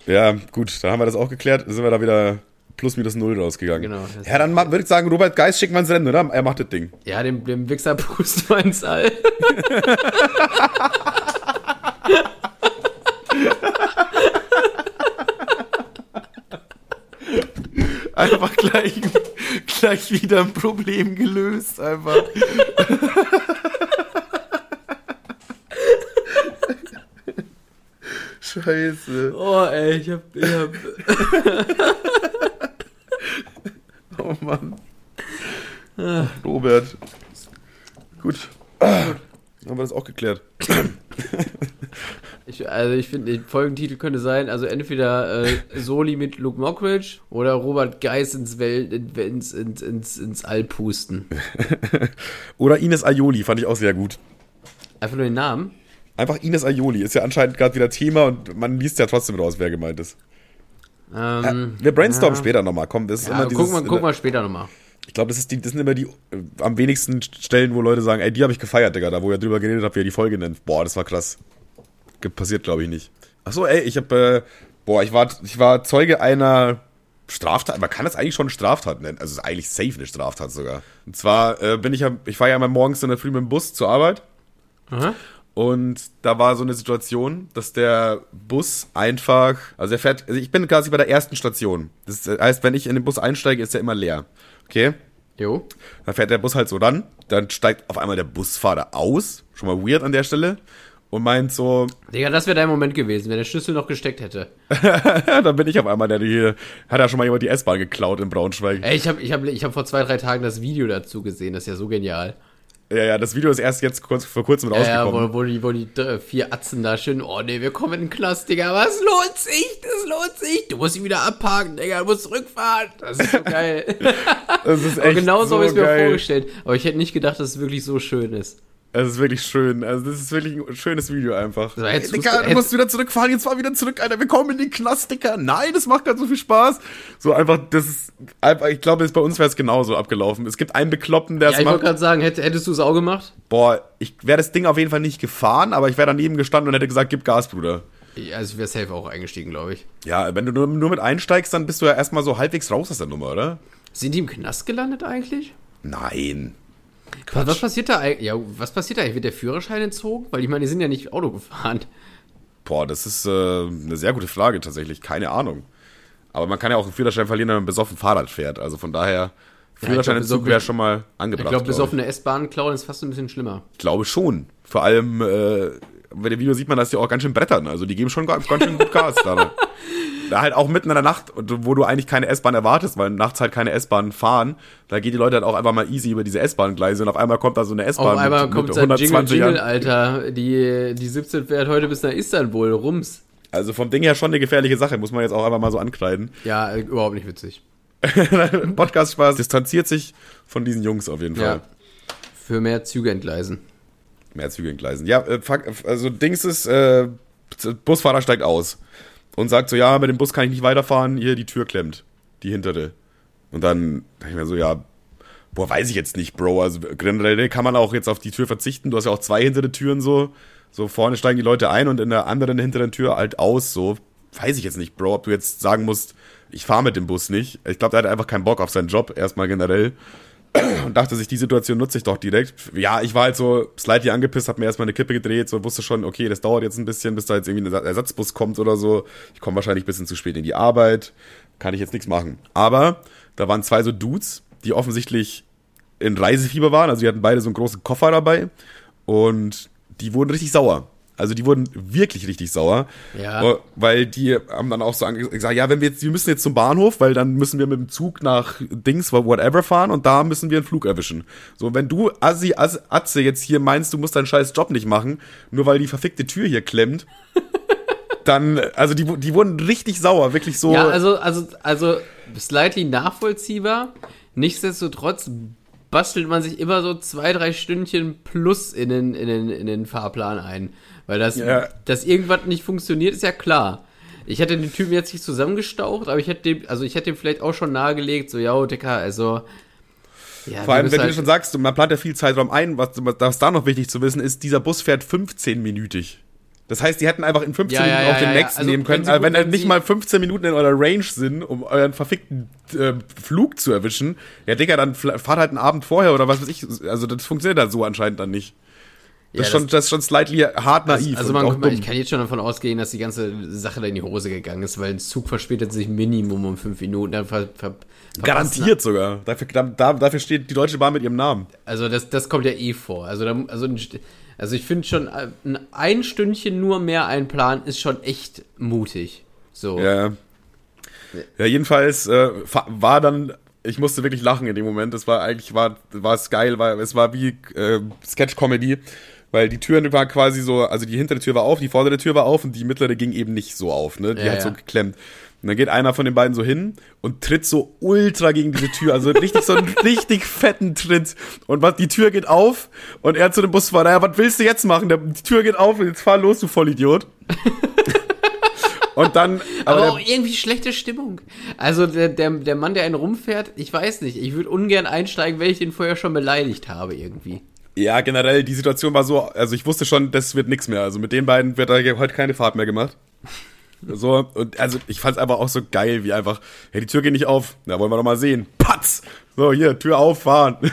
Ja, gut, dann haben wir das auch geklärt. Dann sind wir da wieder plus minus null rausgegangen. Genau, Ja, dann würde ich sagen, Robert Geist schicken wir ins Rennen, oder? Er macht das Ding. ja, dem, dem Wichser <laughs> pusten wir ins All. Einfach gleich, gleich wieder ein Problem gelöst, einfach. Scheiße. Oh, ey, ich hab, ich hab <laughs> Oh Mann. Robert. Gut. Haben wir das auch geklärt. Ich, also ich finde, der Folgentitel könnte sein, also entweder äh, Soli mit Luke Mockridge oder Robert Geis ins, Welt, ins, ins, ins, ins All pusten. <laughs> Oder Ines Aioli, fand ich auch sehr gut. Einfach nur den Namen. Einfach Ines Aioli ist ja anscheinend gerade wieder Thema und man liest ja trotzdem raus, wer gemeint ist. Ähm, Wir brainstormen ja. später nochmal. Komm, das ist Ja, immer guck dieses, mal, guck mal später nochmal. Ich glaube, das, ist die- das sind immer die äh, am wenigsten Stellen, wo Leute sagen, ey, die habe ich gefeiert, Digga, da wo ihr drüber geredet habt, wie ihr die Folge nennt. Boah, das war krass. Passiert, glaube ich, nicht. Achso, ey, ich habe, äh, boah, ich war, ich war Zeuge einer Straftat. Man kann das eigentlich schon Straftat nennen. Also es ist eigentlich safe eine Straftat sogar. Und zwar äh, bin ich ja, ich fahre ja immer morgens in der Früh mit dem Bus zur Arbeit. Aha. Und da war so eine Situation, dass der Bus einfach, also er fährt, also ich bin quasi bei der ersten Station. Das heißt, wenn ich in den Bus einsteige, ist er immer leer. Okay? Jo. Dann fährt der Bus halt so ran, dann steigt auf einmal der Busfahrer aus, schon mal weird an der Stelle, und meint so, Digga, das wäre dein Moment gewesen, wenn der Schlüssel noch gesteckt hätte. <laughs> dann bin ich auf einmal der, die, hat ja schon mal jemand die S-Bahn geklaut in Braunschweig. Ey, ich habe ich hab, ich hab vor zwei, drei Tagen das Video dazu gesehen, das ist ja so genial. Ja, ja, das Video ist erst jetzt kurz, vor kurzem Ja, ja, rausgekommen. wo, wo, die, wo die äh, vier Atzen da schön, oh nee, wir kommen in den Knast, Digga, was lohnt sich, das lohnt sich, du musst ihn wieder abparken, Digga, du musst zurückfahren, das ist so <laughs> geil. das ist Aber echt genau so habe ich es mir vorgestellt, aber ich hätte nicht gedacht, dass es wirklich so schön ist. Es ist wirklich schön. Also, das ist wirklich ein schönes Video einfach. war jetzt- Ey, Digga, du hätt- musst wieder zurückfahren, jetzt fahr wieder zurück, Alter. Wir kommen in den Knast, Digga. Nein, das macht gerade so viel Spaß. So einfach, das ist einfach, ich glaube, bei uns wäre es genauso abgelaufen. Es gibt einen Bekloppten, der Ja, es ich wollte macht. gerade sagen, hätt, hättest du es auch gemacht? Boah, ich wäre das Ding auf jeden Fall nicht gefahren, aber ich wäre daneben gestanden und hätte gesagt, gib Gas, Bruder. Ja, also ich wäre safe auch eingestiegen, glaube ich. Ja, wenn du nur, nur mit einsteigst, dann bist du ja erstmal so halbwegs raus aus der Nummer, oder? Sind die im Knast gelandet eigentlich? Nein. Was, was passiert da eigentlich? Ja, was passiert da eigentlich? Wird der Führerschein entzogen? Weil ich meine, die sind ja nicht Auto gefahren. Boah, das ist äh, eine sehr gute Frage tatsächlich. Keine Ahnung. Aber man kann ja auch einen Führerschein verlieren, wenn man besoffen Fahrrad fährt. Also von daher, Führerscheinentzug besoffen- wäre schon mal Ich angebracht. glaube, glaub ich. besoffene S-Bahn klauen ist fast ein bisschen schlimmer. Ich glaube schon. Vor allem, äh, bei dem Video sieht man, dass die auch ganz schön brettern. Also die geben schon ganz ganz schön gut Gas. da. <laughs> da halt auch mitten in der Nacht, wo du eigentlich keine S-Bahn erwartest, weil nachts halt keine S-Bahn fahren, da geht die Leute halt auch einfach mal easy über diese S-Bahn-Gleise und auf einmal kommt da so eine S-Bahn Auf einmal mit, kommt mit sein Jingle, 120 Jingle, an. Alter. Die, die 17 fährt heute bis nach Istanbul. Rums. Also vom Ding her schon eine gefährliche Sache, muss man jetzt auch einfach mal so ankreiden. Ja, äh, überhaupt nicht witzig. <laughs> Podcast-Spaß distanziert sich von diesen Jungs auf jeden Fall. Ja. Für mehr Züge entgleisen. Mehr Züge entgleisen. Ja, äh, also Dings ist, äh, Busfahrer steigt aus und sagt so, ja, mit dem Bus kann ich nicht weiterfahren, hier die Tür klemmt, die hintere. Und dann dachte ich mir so, ja, boah, weiß ich jetzt nicht, Bro. Also generell kann man auch jetzt auf die Tür verzichten. Du hast ja auch zwei hintere Türen so. So vorne steigen die Leute ein und in der anderen hinteren Tür halt aus. So weiß ich jetzt nicht, Bro, ob du jetzt sagen musst, ich fahre mit dem Bus nicht. Ich glaube, der hat einfach keinen Bock auf seinen Job, erstmal generell und dachte sich, die Situation nutze ich doch direkt. Ja, ich war halt so slightly angepisst, hab mir erstmal eine Kippe gedreht, so wusste schon, okay, das dauert jetzt ein bisschen, bis da jetzt irgendwie ein Ersatzbus kommt oder so. Ich komme wahrscheinlich ein bisschen zu spät in die Arbeit, kann ich jetzt nichts machen. Aber da waren zwei so Dudes, die offensichtlich in Reisefieber waren, also die hatten beide so einen großen Koffer dabei und die wurden richtig sauer. Also die wurden wirklich richtig sauer, Ja. Weil die haben dann auch so gesagt, ja, wenn wir jetzt, wir müssen jetzt zum Bahnhof, weil dann müssen wir mit dem Zug nach Dings, whatever fahren und da müssen wir einen Flug erwischen. So, wenn du Assi, Assi Atze jetzt hier meinst, du musst deinen scheiß Job nicht machen, nur weil die verfickte Tür hier klemmt, <laughs> dann, also die, die wurden richtig sauer, wirklich so. Ja, also, also, also, slightly nachvollziehbar. Nichtsdestotrotz bastelt man sich immer so zwei, drei Stündchen plus in den, in den, in den Fahrplan ein. Weil das, Ja. dass irgendwas nicht funktioniert, ist ja klar. ich hätte den Typen jetzt nicht zusammengestaucht, aber ich hätte dem, also ich hätte dem vielleicht auch schon nahegelegt, so, ja, Dicker, also. Ja, Vor allem, wenn halt du schon sagst, man plant ja viel Zeitraum ein, was, was da noch wichtig zu wissen ist, dieser Bus fährt 15-minütig. Das heißt, die hätten einfach in 15 Ja, ja, Minuten auch ja, den ja. nächsten Also, nehmen können. Aber gut- wenn wenn halt nicht mal 15 Minuten in eurer Range sind, um euren verfickten äh, Flug zu erwischen, ja, Digga, dann fahrt halt einen Abend vorher oder was weiß ich. Also, das funktioniert halt so anscheinend dann nicht. Das, Ja, ist, schon, das ist schon slightly hart naiv. Also man, mal, ich kann jetzt schon davon ausgehen, dass die ganze Sache da in die Hose gegangen ist, weil ein Zug verspätet sich Minimum um fünf Minuten. Dann ver, ver, Garantiert sogar. Dafür, da, dafür steht die Deutsche Bahn mit ihrem Namen. Also das, das kommt ja eh vor. Also, da, also, ein also ich finde schon, äh, ein, ein Stündchen nur mehr einplanen ist schon echt mutig. So. Ja. Ja, jedenfalls äh, war dann, ich musste wirklich lachen in dem Moment. Es war eigentlich, war, war es geil, weil es war wie äh, Sketch-Comedy, weil die Türen war quasi so, also die hintere Tür war auf, die vordere Tür war auf und die mittlere ging eben nicht so auf, ne? Die Ja, hat so geklemmt. Und dann geht einer von den beiden so hin und tritt so ultra gegen diese Tür, also richtig so einen <laughs> richtig fetten Tritt. Und was, die Tür geht auf und er zu dem Busfahrer, ja, was willst du jetzt machen? Der, die Tür geht auf und jetzt fahr los, du Vollidiot. <laughs> und dann, Aber, der- auch irgendwie schlechte Stimmung. Also der, der, der Mann, der einen rumfährt, ich weiß nicht, ich würde ungern einsteigen, wenn ich den vorher schon beleidigt habe irgendwie. Ja, generell, die Situation war so, also ich wusste schon, das wird nichts mehr. Also mit den beiden wird da heute keine Fahrt mehr gemacht. <laughs> So, und also ich fand's einfach auch so geil, wie einfach, ja, die Tür geht nicht auf. Na, wollen wir doch mal sehen. Patz! So, hier, Tür auffahren. <laughs>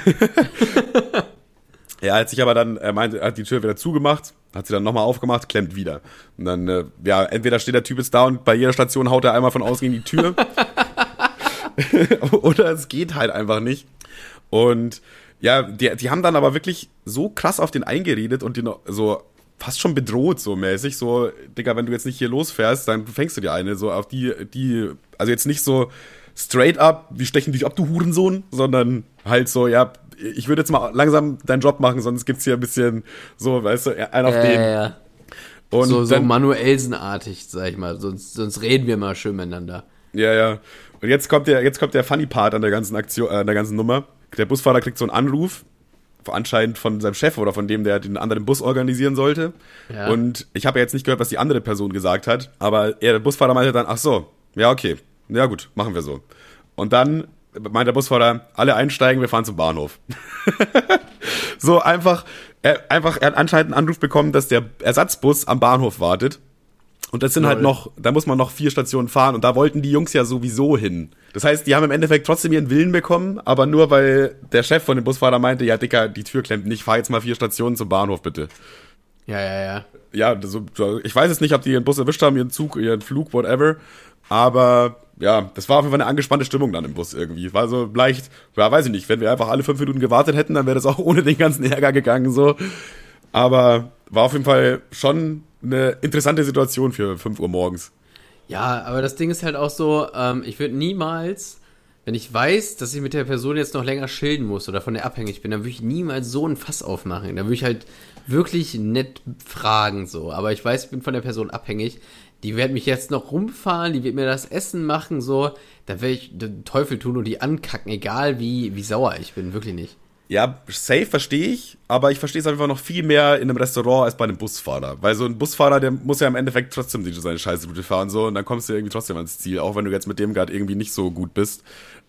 ja, als ich aber dann, er meinte, er hat die Tür wieder zugemacht, hat sie dann nochmal aufgemacht, klemmt wieder. Und dann, äh, ja, entweder steht der Typ jetzt da und bei jeder Station haut er einmal von außen gegen die Tür. <laughs> Oder es geht halt einfach nicht. Und ja, die, die haben dann aber wirklich so krass auf den eingeredet und den so fast schon bedroht, so mäßig. So, Digga, wenn du jetzt nicht hier losfährst, dann fängst du dir eine. So auf die, die, also jetzt nicht so straight up, wir stechen dich ab, du Hurensohn, sondern halt so, ja, ich würde jetzt mal langsam deinen Job machen, sonst gibt's hier ein bisschen so, weißt du, einen auf Ja, den. ja, ja. Und So, so Manuelsen-artig, sag ich mal. Sonst, sonst reden wir mal schön miteinander. Ja, ja. Und jetzt kommt der, jetzt kommt der Funny Part an der ganzen Aktion, äh, an der ganzen Nummer. Der Busfahrer kriegt so einen Anruf, anscheinend von seinem Chef oder von dem, der den anderen Bus organisieren sollte. Ja. Und ich habe ja jetzt nicht gehört, was die andere Person gesagt hat, aber er, der Busfahrer meinte dann, ach so, ja, okay, ja gut, machen wir so. Und dann meint der Busfahrer, alle einsteigen, wir fahren zum Bahnhof. <laughs> so einfach, er, einfach, er hat anscheinend einen Anruf bekommen, dass der Ersatzbus am Bahnhof wartet. Und das sind halt Lol. noch, da muss man noch vier Stationen fahren und da wollten die Jungs ja sowieso hin. Das heißt, die haben im Endeffekt trotzdem ihren Willen bekommen, aber nur weil der Chef von dem Busfahrer meinte, ja Dicker, die Tür klemmt nicht, fahr jetzt mal vier Stationen zum Bahnhof bitte. Ja, ja, ja. Ja, so- ich weiß jetzt nicht, ob die ihren Bus erwischt haben, ihren Zug, ihren Flug, whatever, aber ja, das war auf jeden Fall eine angespannte Stimmung dann im Bus irgendwie. War so leicht, ja, weiß ich nicht, wenn wir einfach alle fünf Minuten gewartet hätten, dann wäre das auch <laughs> ohne den ganzen Ärger gegangen so. Aber war auf jeden Fall schon eine interessante Situation für 5 Uhr morgens. Ja, aber das Ding ist halt auch so, ähm, ich würde niemals, wenn ich weiß, dass ich mit der Person jetzt noch länger schilden muss oder von der abhängig bin, dann würde ich niemals so ein Fass aufmachen. Da würde ich halt wirklich nett fragen so. Aber ich weiß, ich bin von der Person abhängig. Die wird mich jetzt noch rumfahren, die wird mir das Essen machen, so. Da werde ich den Teufel tun und die ankacken, egal wie, wie sauer ich bin, wirklich nicht. Ja, safe verstehe ich, aber ich verstehe es einfach noch viel mehr in einem Restaurant als bei einem Busfahrer. Weil so ein Busfahrer, der muss ja im Endeffekt trotzdem seine Scheißroute fahren so und dann kommst du irgendwie trotzdem ans Ziel, auch wenn du jetzt mit dem gerade irgendwie nicht so gut bist.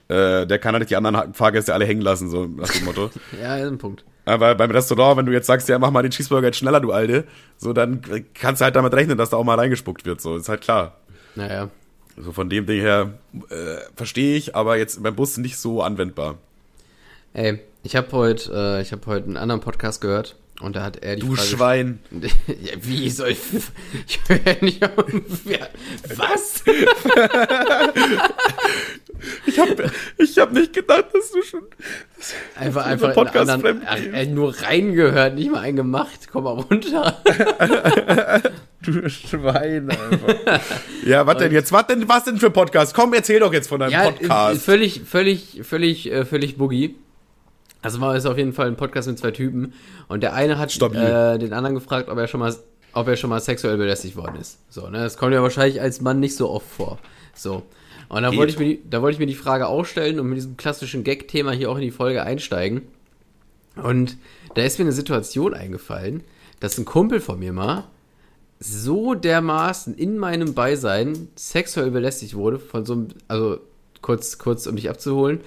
Äh, der kann halt die anderen Fahrgäste alle hängen lassen, so nach dem Motto. <laughs> Ja, ist ein Punkt. Aber beim Restaurant, wenn du jetzt sagst, ja, mach mal den Cheeseburger jetzt schneller, du Alte, so dann kannst du halt damit rechnen, dass da auch mal reingespuckt wird, so ist halt klar. Naja. So von dem Ding her äh, verstehe ich, aber jetzt beim Bus nicht so anwendbar. Ey, ich habe heute, äh, ich habe heute einen anderen Podcast gehört und da hat er die Du Frage Schwein. <laughs> Ja, wie soll ich. <laughs> Ich höre nicht auf. Wer- Was? <laughs> Ich hab, ich hab nicht gedacht, dass du schon. Einfach, Unser einfach in Podcast anderen, ach, nur reingehört, nicht mal einen gemacht. Komm mal runter. Du Schwein, einfach. ja, was denn jetzt? Was denn, was denn für Podcast? Komm, erzähl doch jetzt von deinem Ja, Podcast. völlig, völlig, völlig, äh, völlig boogie. Also mal ist auf jeden Fall ein Podcast mit zwei Typen und der eine hat äh, den anderen gefragt, ob er schon mal, ob er schon mal sexuell belästigt worden ist. So, ne, das kommt ja wahrscheinlich als Mann nicht so oft vor. So. Und da wollte ich mir, die, da wollte ich mir die Frage auch stellen und mit diesem klassischen Gag-Thema hier auch in die Folge einsteigen. Und da ist mir eine Situation eingefallen, dass ein Kumpel von mir mal so dermaßen in meinem Beisein sexuell belästigt wurde von so einem, also kurz, kurz, um dich abzuholen.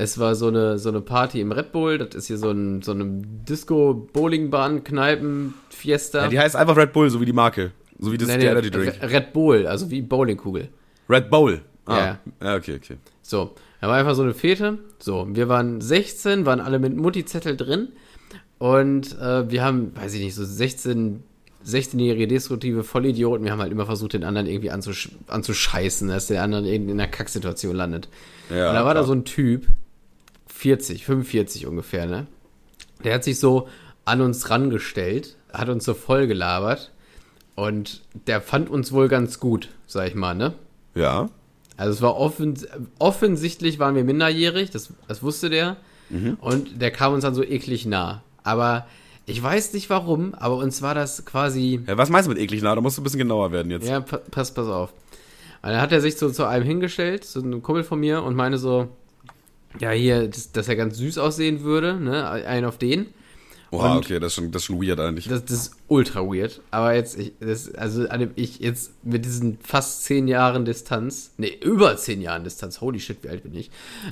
Es war so eine, so eine Party im Red Bull, das ist hier so, ein, so eine Disco-Bowlingbahn-Kneipen-Fiesta. Ja, die heißt einfach Red Bull, so wie die Marke. So wie das Nee, der Energy Drink. Re- Red Bull, also wie Bowlingkugel. Red Bull. Ah. Ja. okay, okay. So, da war einfach so eine Fete. So, wir waren 16, waren alle mit Mutti-Zettel drin. Und äh, wir haben, weiß ich nicht, so 16, 16-jährige destruktive Vollidioten. Wir haben halt immer versucht, den anderen irgendwie anzusch anzuscheißen, dass der andere irgendwie in einer Kacksituation landet. Ja, und da war da klar. so ein Typ, 40, 45 ungefähr, ne? Der hat sich so an uns rangestellt, hat uns so voll gelabert. Und der fand uns wohl ganz gut, sag ich mal, ne? Ja. Also es war offen, offensichtlich waren wir minderjährig, das, das wusste der. Und der kam uns dann so eklig nah. Aber ich weiß nicht warum, aber uns war das quasi. ja. Was meinst du mit eklig nah? Da musst du ein bisschen genauer werden jetzt. Ja, pa pass, pass auf. Und dann hat er sich so zu einem hingestellt, zu einem Kumpel von mir, und meine so, ja, hier, dass, dass er ganz süß aussehen würde, ne? Ein auf den. Oha, Und- okay, das ist schon, das ist schon weird eigentlich. Das, das ist ultra weird. Aber jetzt, ich, das, also ich jetzt mit diesen fast zehn Jahren Distanz, nee, über zehn Jahren Distanz, holy shit, wie alt bin ich,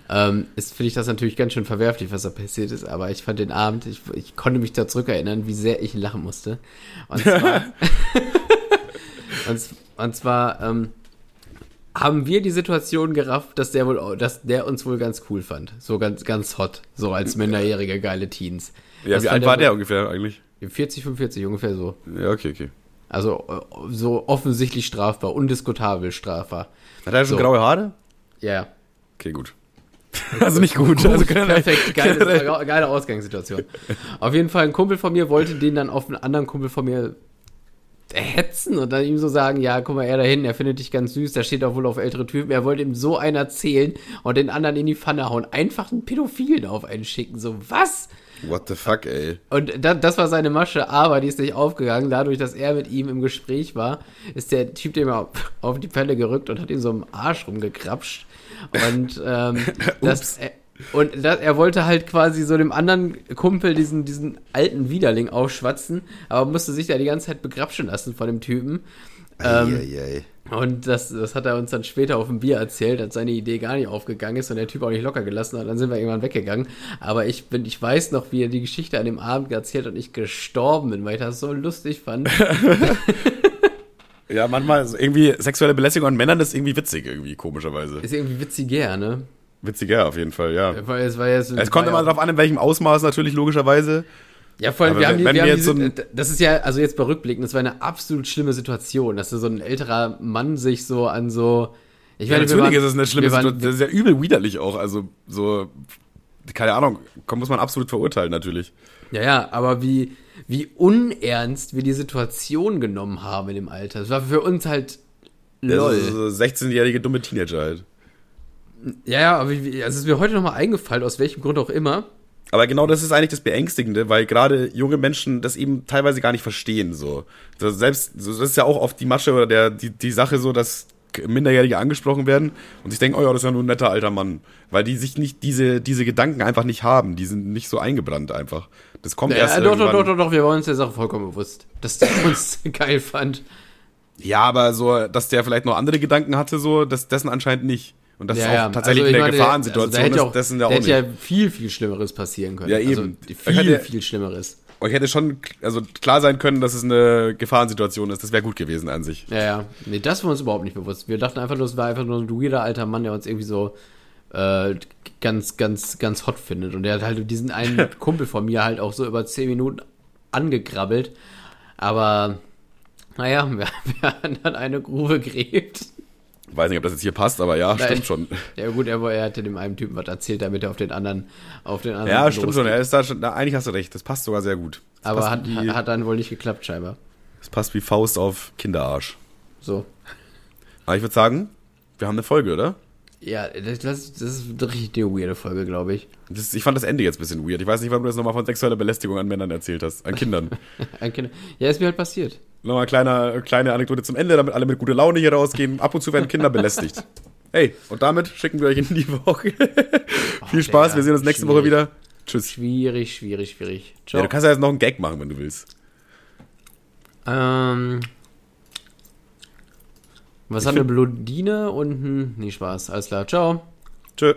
ähm, ist, finde ich das natürlich ganz schön verwerflich, was da passiert ist. Aber ich fand den Abend, ich, ich konnte mich da zurückerinnern, wie sehr ich lachen musste. Und zwar, <laughs> <laughs> und, und zwar ähm, haben wir die Situation gerafft, dass der wohl, dass der uns wohl ganz cool fand. So ganz, ganz hot. So als minderjährige geile Teens. ja, Das wie alt war wohl- der ungefähr eigentlich? 40, 45, ungefähr so. Ja, okay, okay. Also äh, so offensichtlich strafbar, undiskutabel strafbar. Hat er schon So. graue Haare? Ja. Okay, gut. <laughs> also nicht gut. Also generell- Perfekt, <laughs> geile, geile Ausgangssituation. Auf jeden Fall, ein Kumpel von mir wollte den dann auf einen anderen Kumpel von mir hetzen und dann ihm so sagen, ja, guck mal, er da hinten, er findet dich ganz süß, der steht auch wohl auf ältere Typen. Er wollte ihm so einen erzählen und den anderen in die Pfanne hauen. Einfach einen Pädophilen auf einen schicken. So, was? What the fuck, ey. Und da, das war seine Masche, aber die ist nicht aufgegangen. Dadurch, dass er mit ihm im Gespräch war, ist der Typ dem auf, auf die Pelle gerückt und hat ihn so im Arsch rumgekrapscht. Und ähm, <laughs> das, er, und das, er wollte halt quasi so dem anderen Kumpel diesen, diesen alten Widerling aufschwatzen, aber musste sich da die ganze Zeit begrapschen lassen von dem Typen. Ähm, Eieiei. und das, das hat er uns dann später auf dem Bier erzählt, als seine Idee gar nicht aufgegangen ist und der Typ auch nicht locker gelassen hat. Dann sind wir irgendwann weggegangen. Aber ich bin, ich weiß noch, wie er die Geschichte an dem Abend erzählt hat und ich gestorben bin, weil ich das so lustig fand. <laughs> Ja, manchmal irgendwie sexuelle Belästigung an Männern ist irgendwie witzig, irgendwie, komischerweise. Ist irgendwie witziger, ne? Witziger auf jeden Fall, ja. Weil es war ja so, Es kommt immer ja, darauf an, in welchem Ausmaß natürlich, logischerweise. Ja, vor allem, Aber wir haben, wenn- wir haben jetzt so diese, das ist ja, also jetzt bei Rückblicken, das war eine absolut schlimme Situation, dass so ein älterer Mann sich so an so, ich Ja, meine, wir natürlich waren- ist es eine schlimme waren- Situation. Das ist ja übel widerlich auch. Also, so, keine Ahnung, muss man absolut verurteilen, natürlich. Ja, ja, aber wie, wie unernst wir die Situation genommen haben in dem Alter. Das war für uns halt Das lol. ist so 16-jährige dumme Teenager halt. Ja, ja, aber wie, also es ist mir heute nochmal eingefallen, aus welchem Grund auch immer. Aber genau das ist eigentlich das Beängstigende, weil gerade junge Menschen das eben teilweise gar nicht verstehen. So. Das, selbst, das ist ja auch oft die Masche oder der, die, die Sache so, dass Minderjährige angesprochen werden und sich denken, oh ja, das ist ja nur ein netter alter Mann. Weil die sich nicht diese, diese Gedanken einfach nicht haben. Die sind nicht so eingebrannt einfach. Das kommt Ja, erst doch, doch, irgendwann. doch, doch, doch, wir waren uns der Sache vollkommen bewusst, dass der <laughs> uns geil fand. Ja, aber so, dass der vielleicht noch andere Gedanken hatte, so, das, dessen anscheinend nicht. Und das ja, ist auch tatsächlich Also, ich eine meine, Gefahrensituation also, da hätte ist, auch, da ja auch hätte nicht. ja viel, viel Schlimmeres passieren können. Ja, Also, eben. viel, Da hätte- viel Schlimmeres. Euch hätte schon also klar sein können, dass es eine Gefahrensituation ist. Das wäre gut gewesen an sich. Ja, ja. Nee, das war uns überhaupt nicht bewusst. Wir dachten einfach nur, es war einfach nur ein weirder alter Mann, der uns irgendwie so äh, ganz, ganz, ganz hot findet. Und der hat halt diesen einen <laughs> Kumpel von mir halt auch so über zehn Minuten angegrabbelt. Aber naja, wir, <laughs> wir haben dann eine Grube gräbt. Weiß nicht, ob das jetzt hier passt, aber ja, Nein. stimmt schon. Ja gut, er, er hatte dem einen Typen was erzählt, damit er auf den anderen, auf den anderen Ja, stimmt losgeht. schon. Er ist da schon. Na, eigentlich hast du recht. Das passt sogar sehr gut. Das Aber hat, wie, hat dann wohl nicht geklappt, scheinbar. das passt wie Faust auf Kinderarsch. So. Aber ich würde sagen, wir haben eine Folge, oder? Ja, das, das das ist eine richtig weirde Folge, glaube ich. Das, ich fand das Ende jetzt ein bisschen weird. Ich weiß nicht, warum du jetzt nochmal von sexueller Belästigung an Männern erzählt hast. An Kindern. <laughs> Ein Kind, ja, ist mir halt passiert. Nochmal eine kleine, kleine Anekdote zum Ende, damit alle mit guter Laune hier rausgehen. Ab und zu werden Kinder belästigt. Hey, und damit schicken wir euch in die Woche. <laughs> Viel Spaß, wir sehen uns nächste schwierig. Woche wieder. Tschüss. Schwierig, schwierig, schwierig. Ja, Ciao. du kannst ja jetzt noch einen Gag machen, wenn du willst. ähm, Was hat eine Blondine und ein. Nee, Spaß. Alles klar. Ciao. Tschö.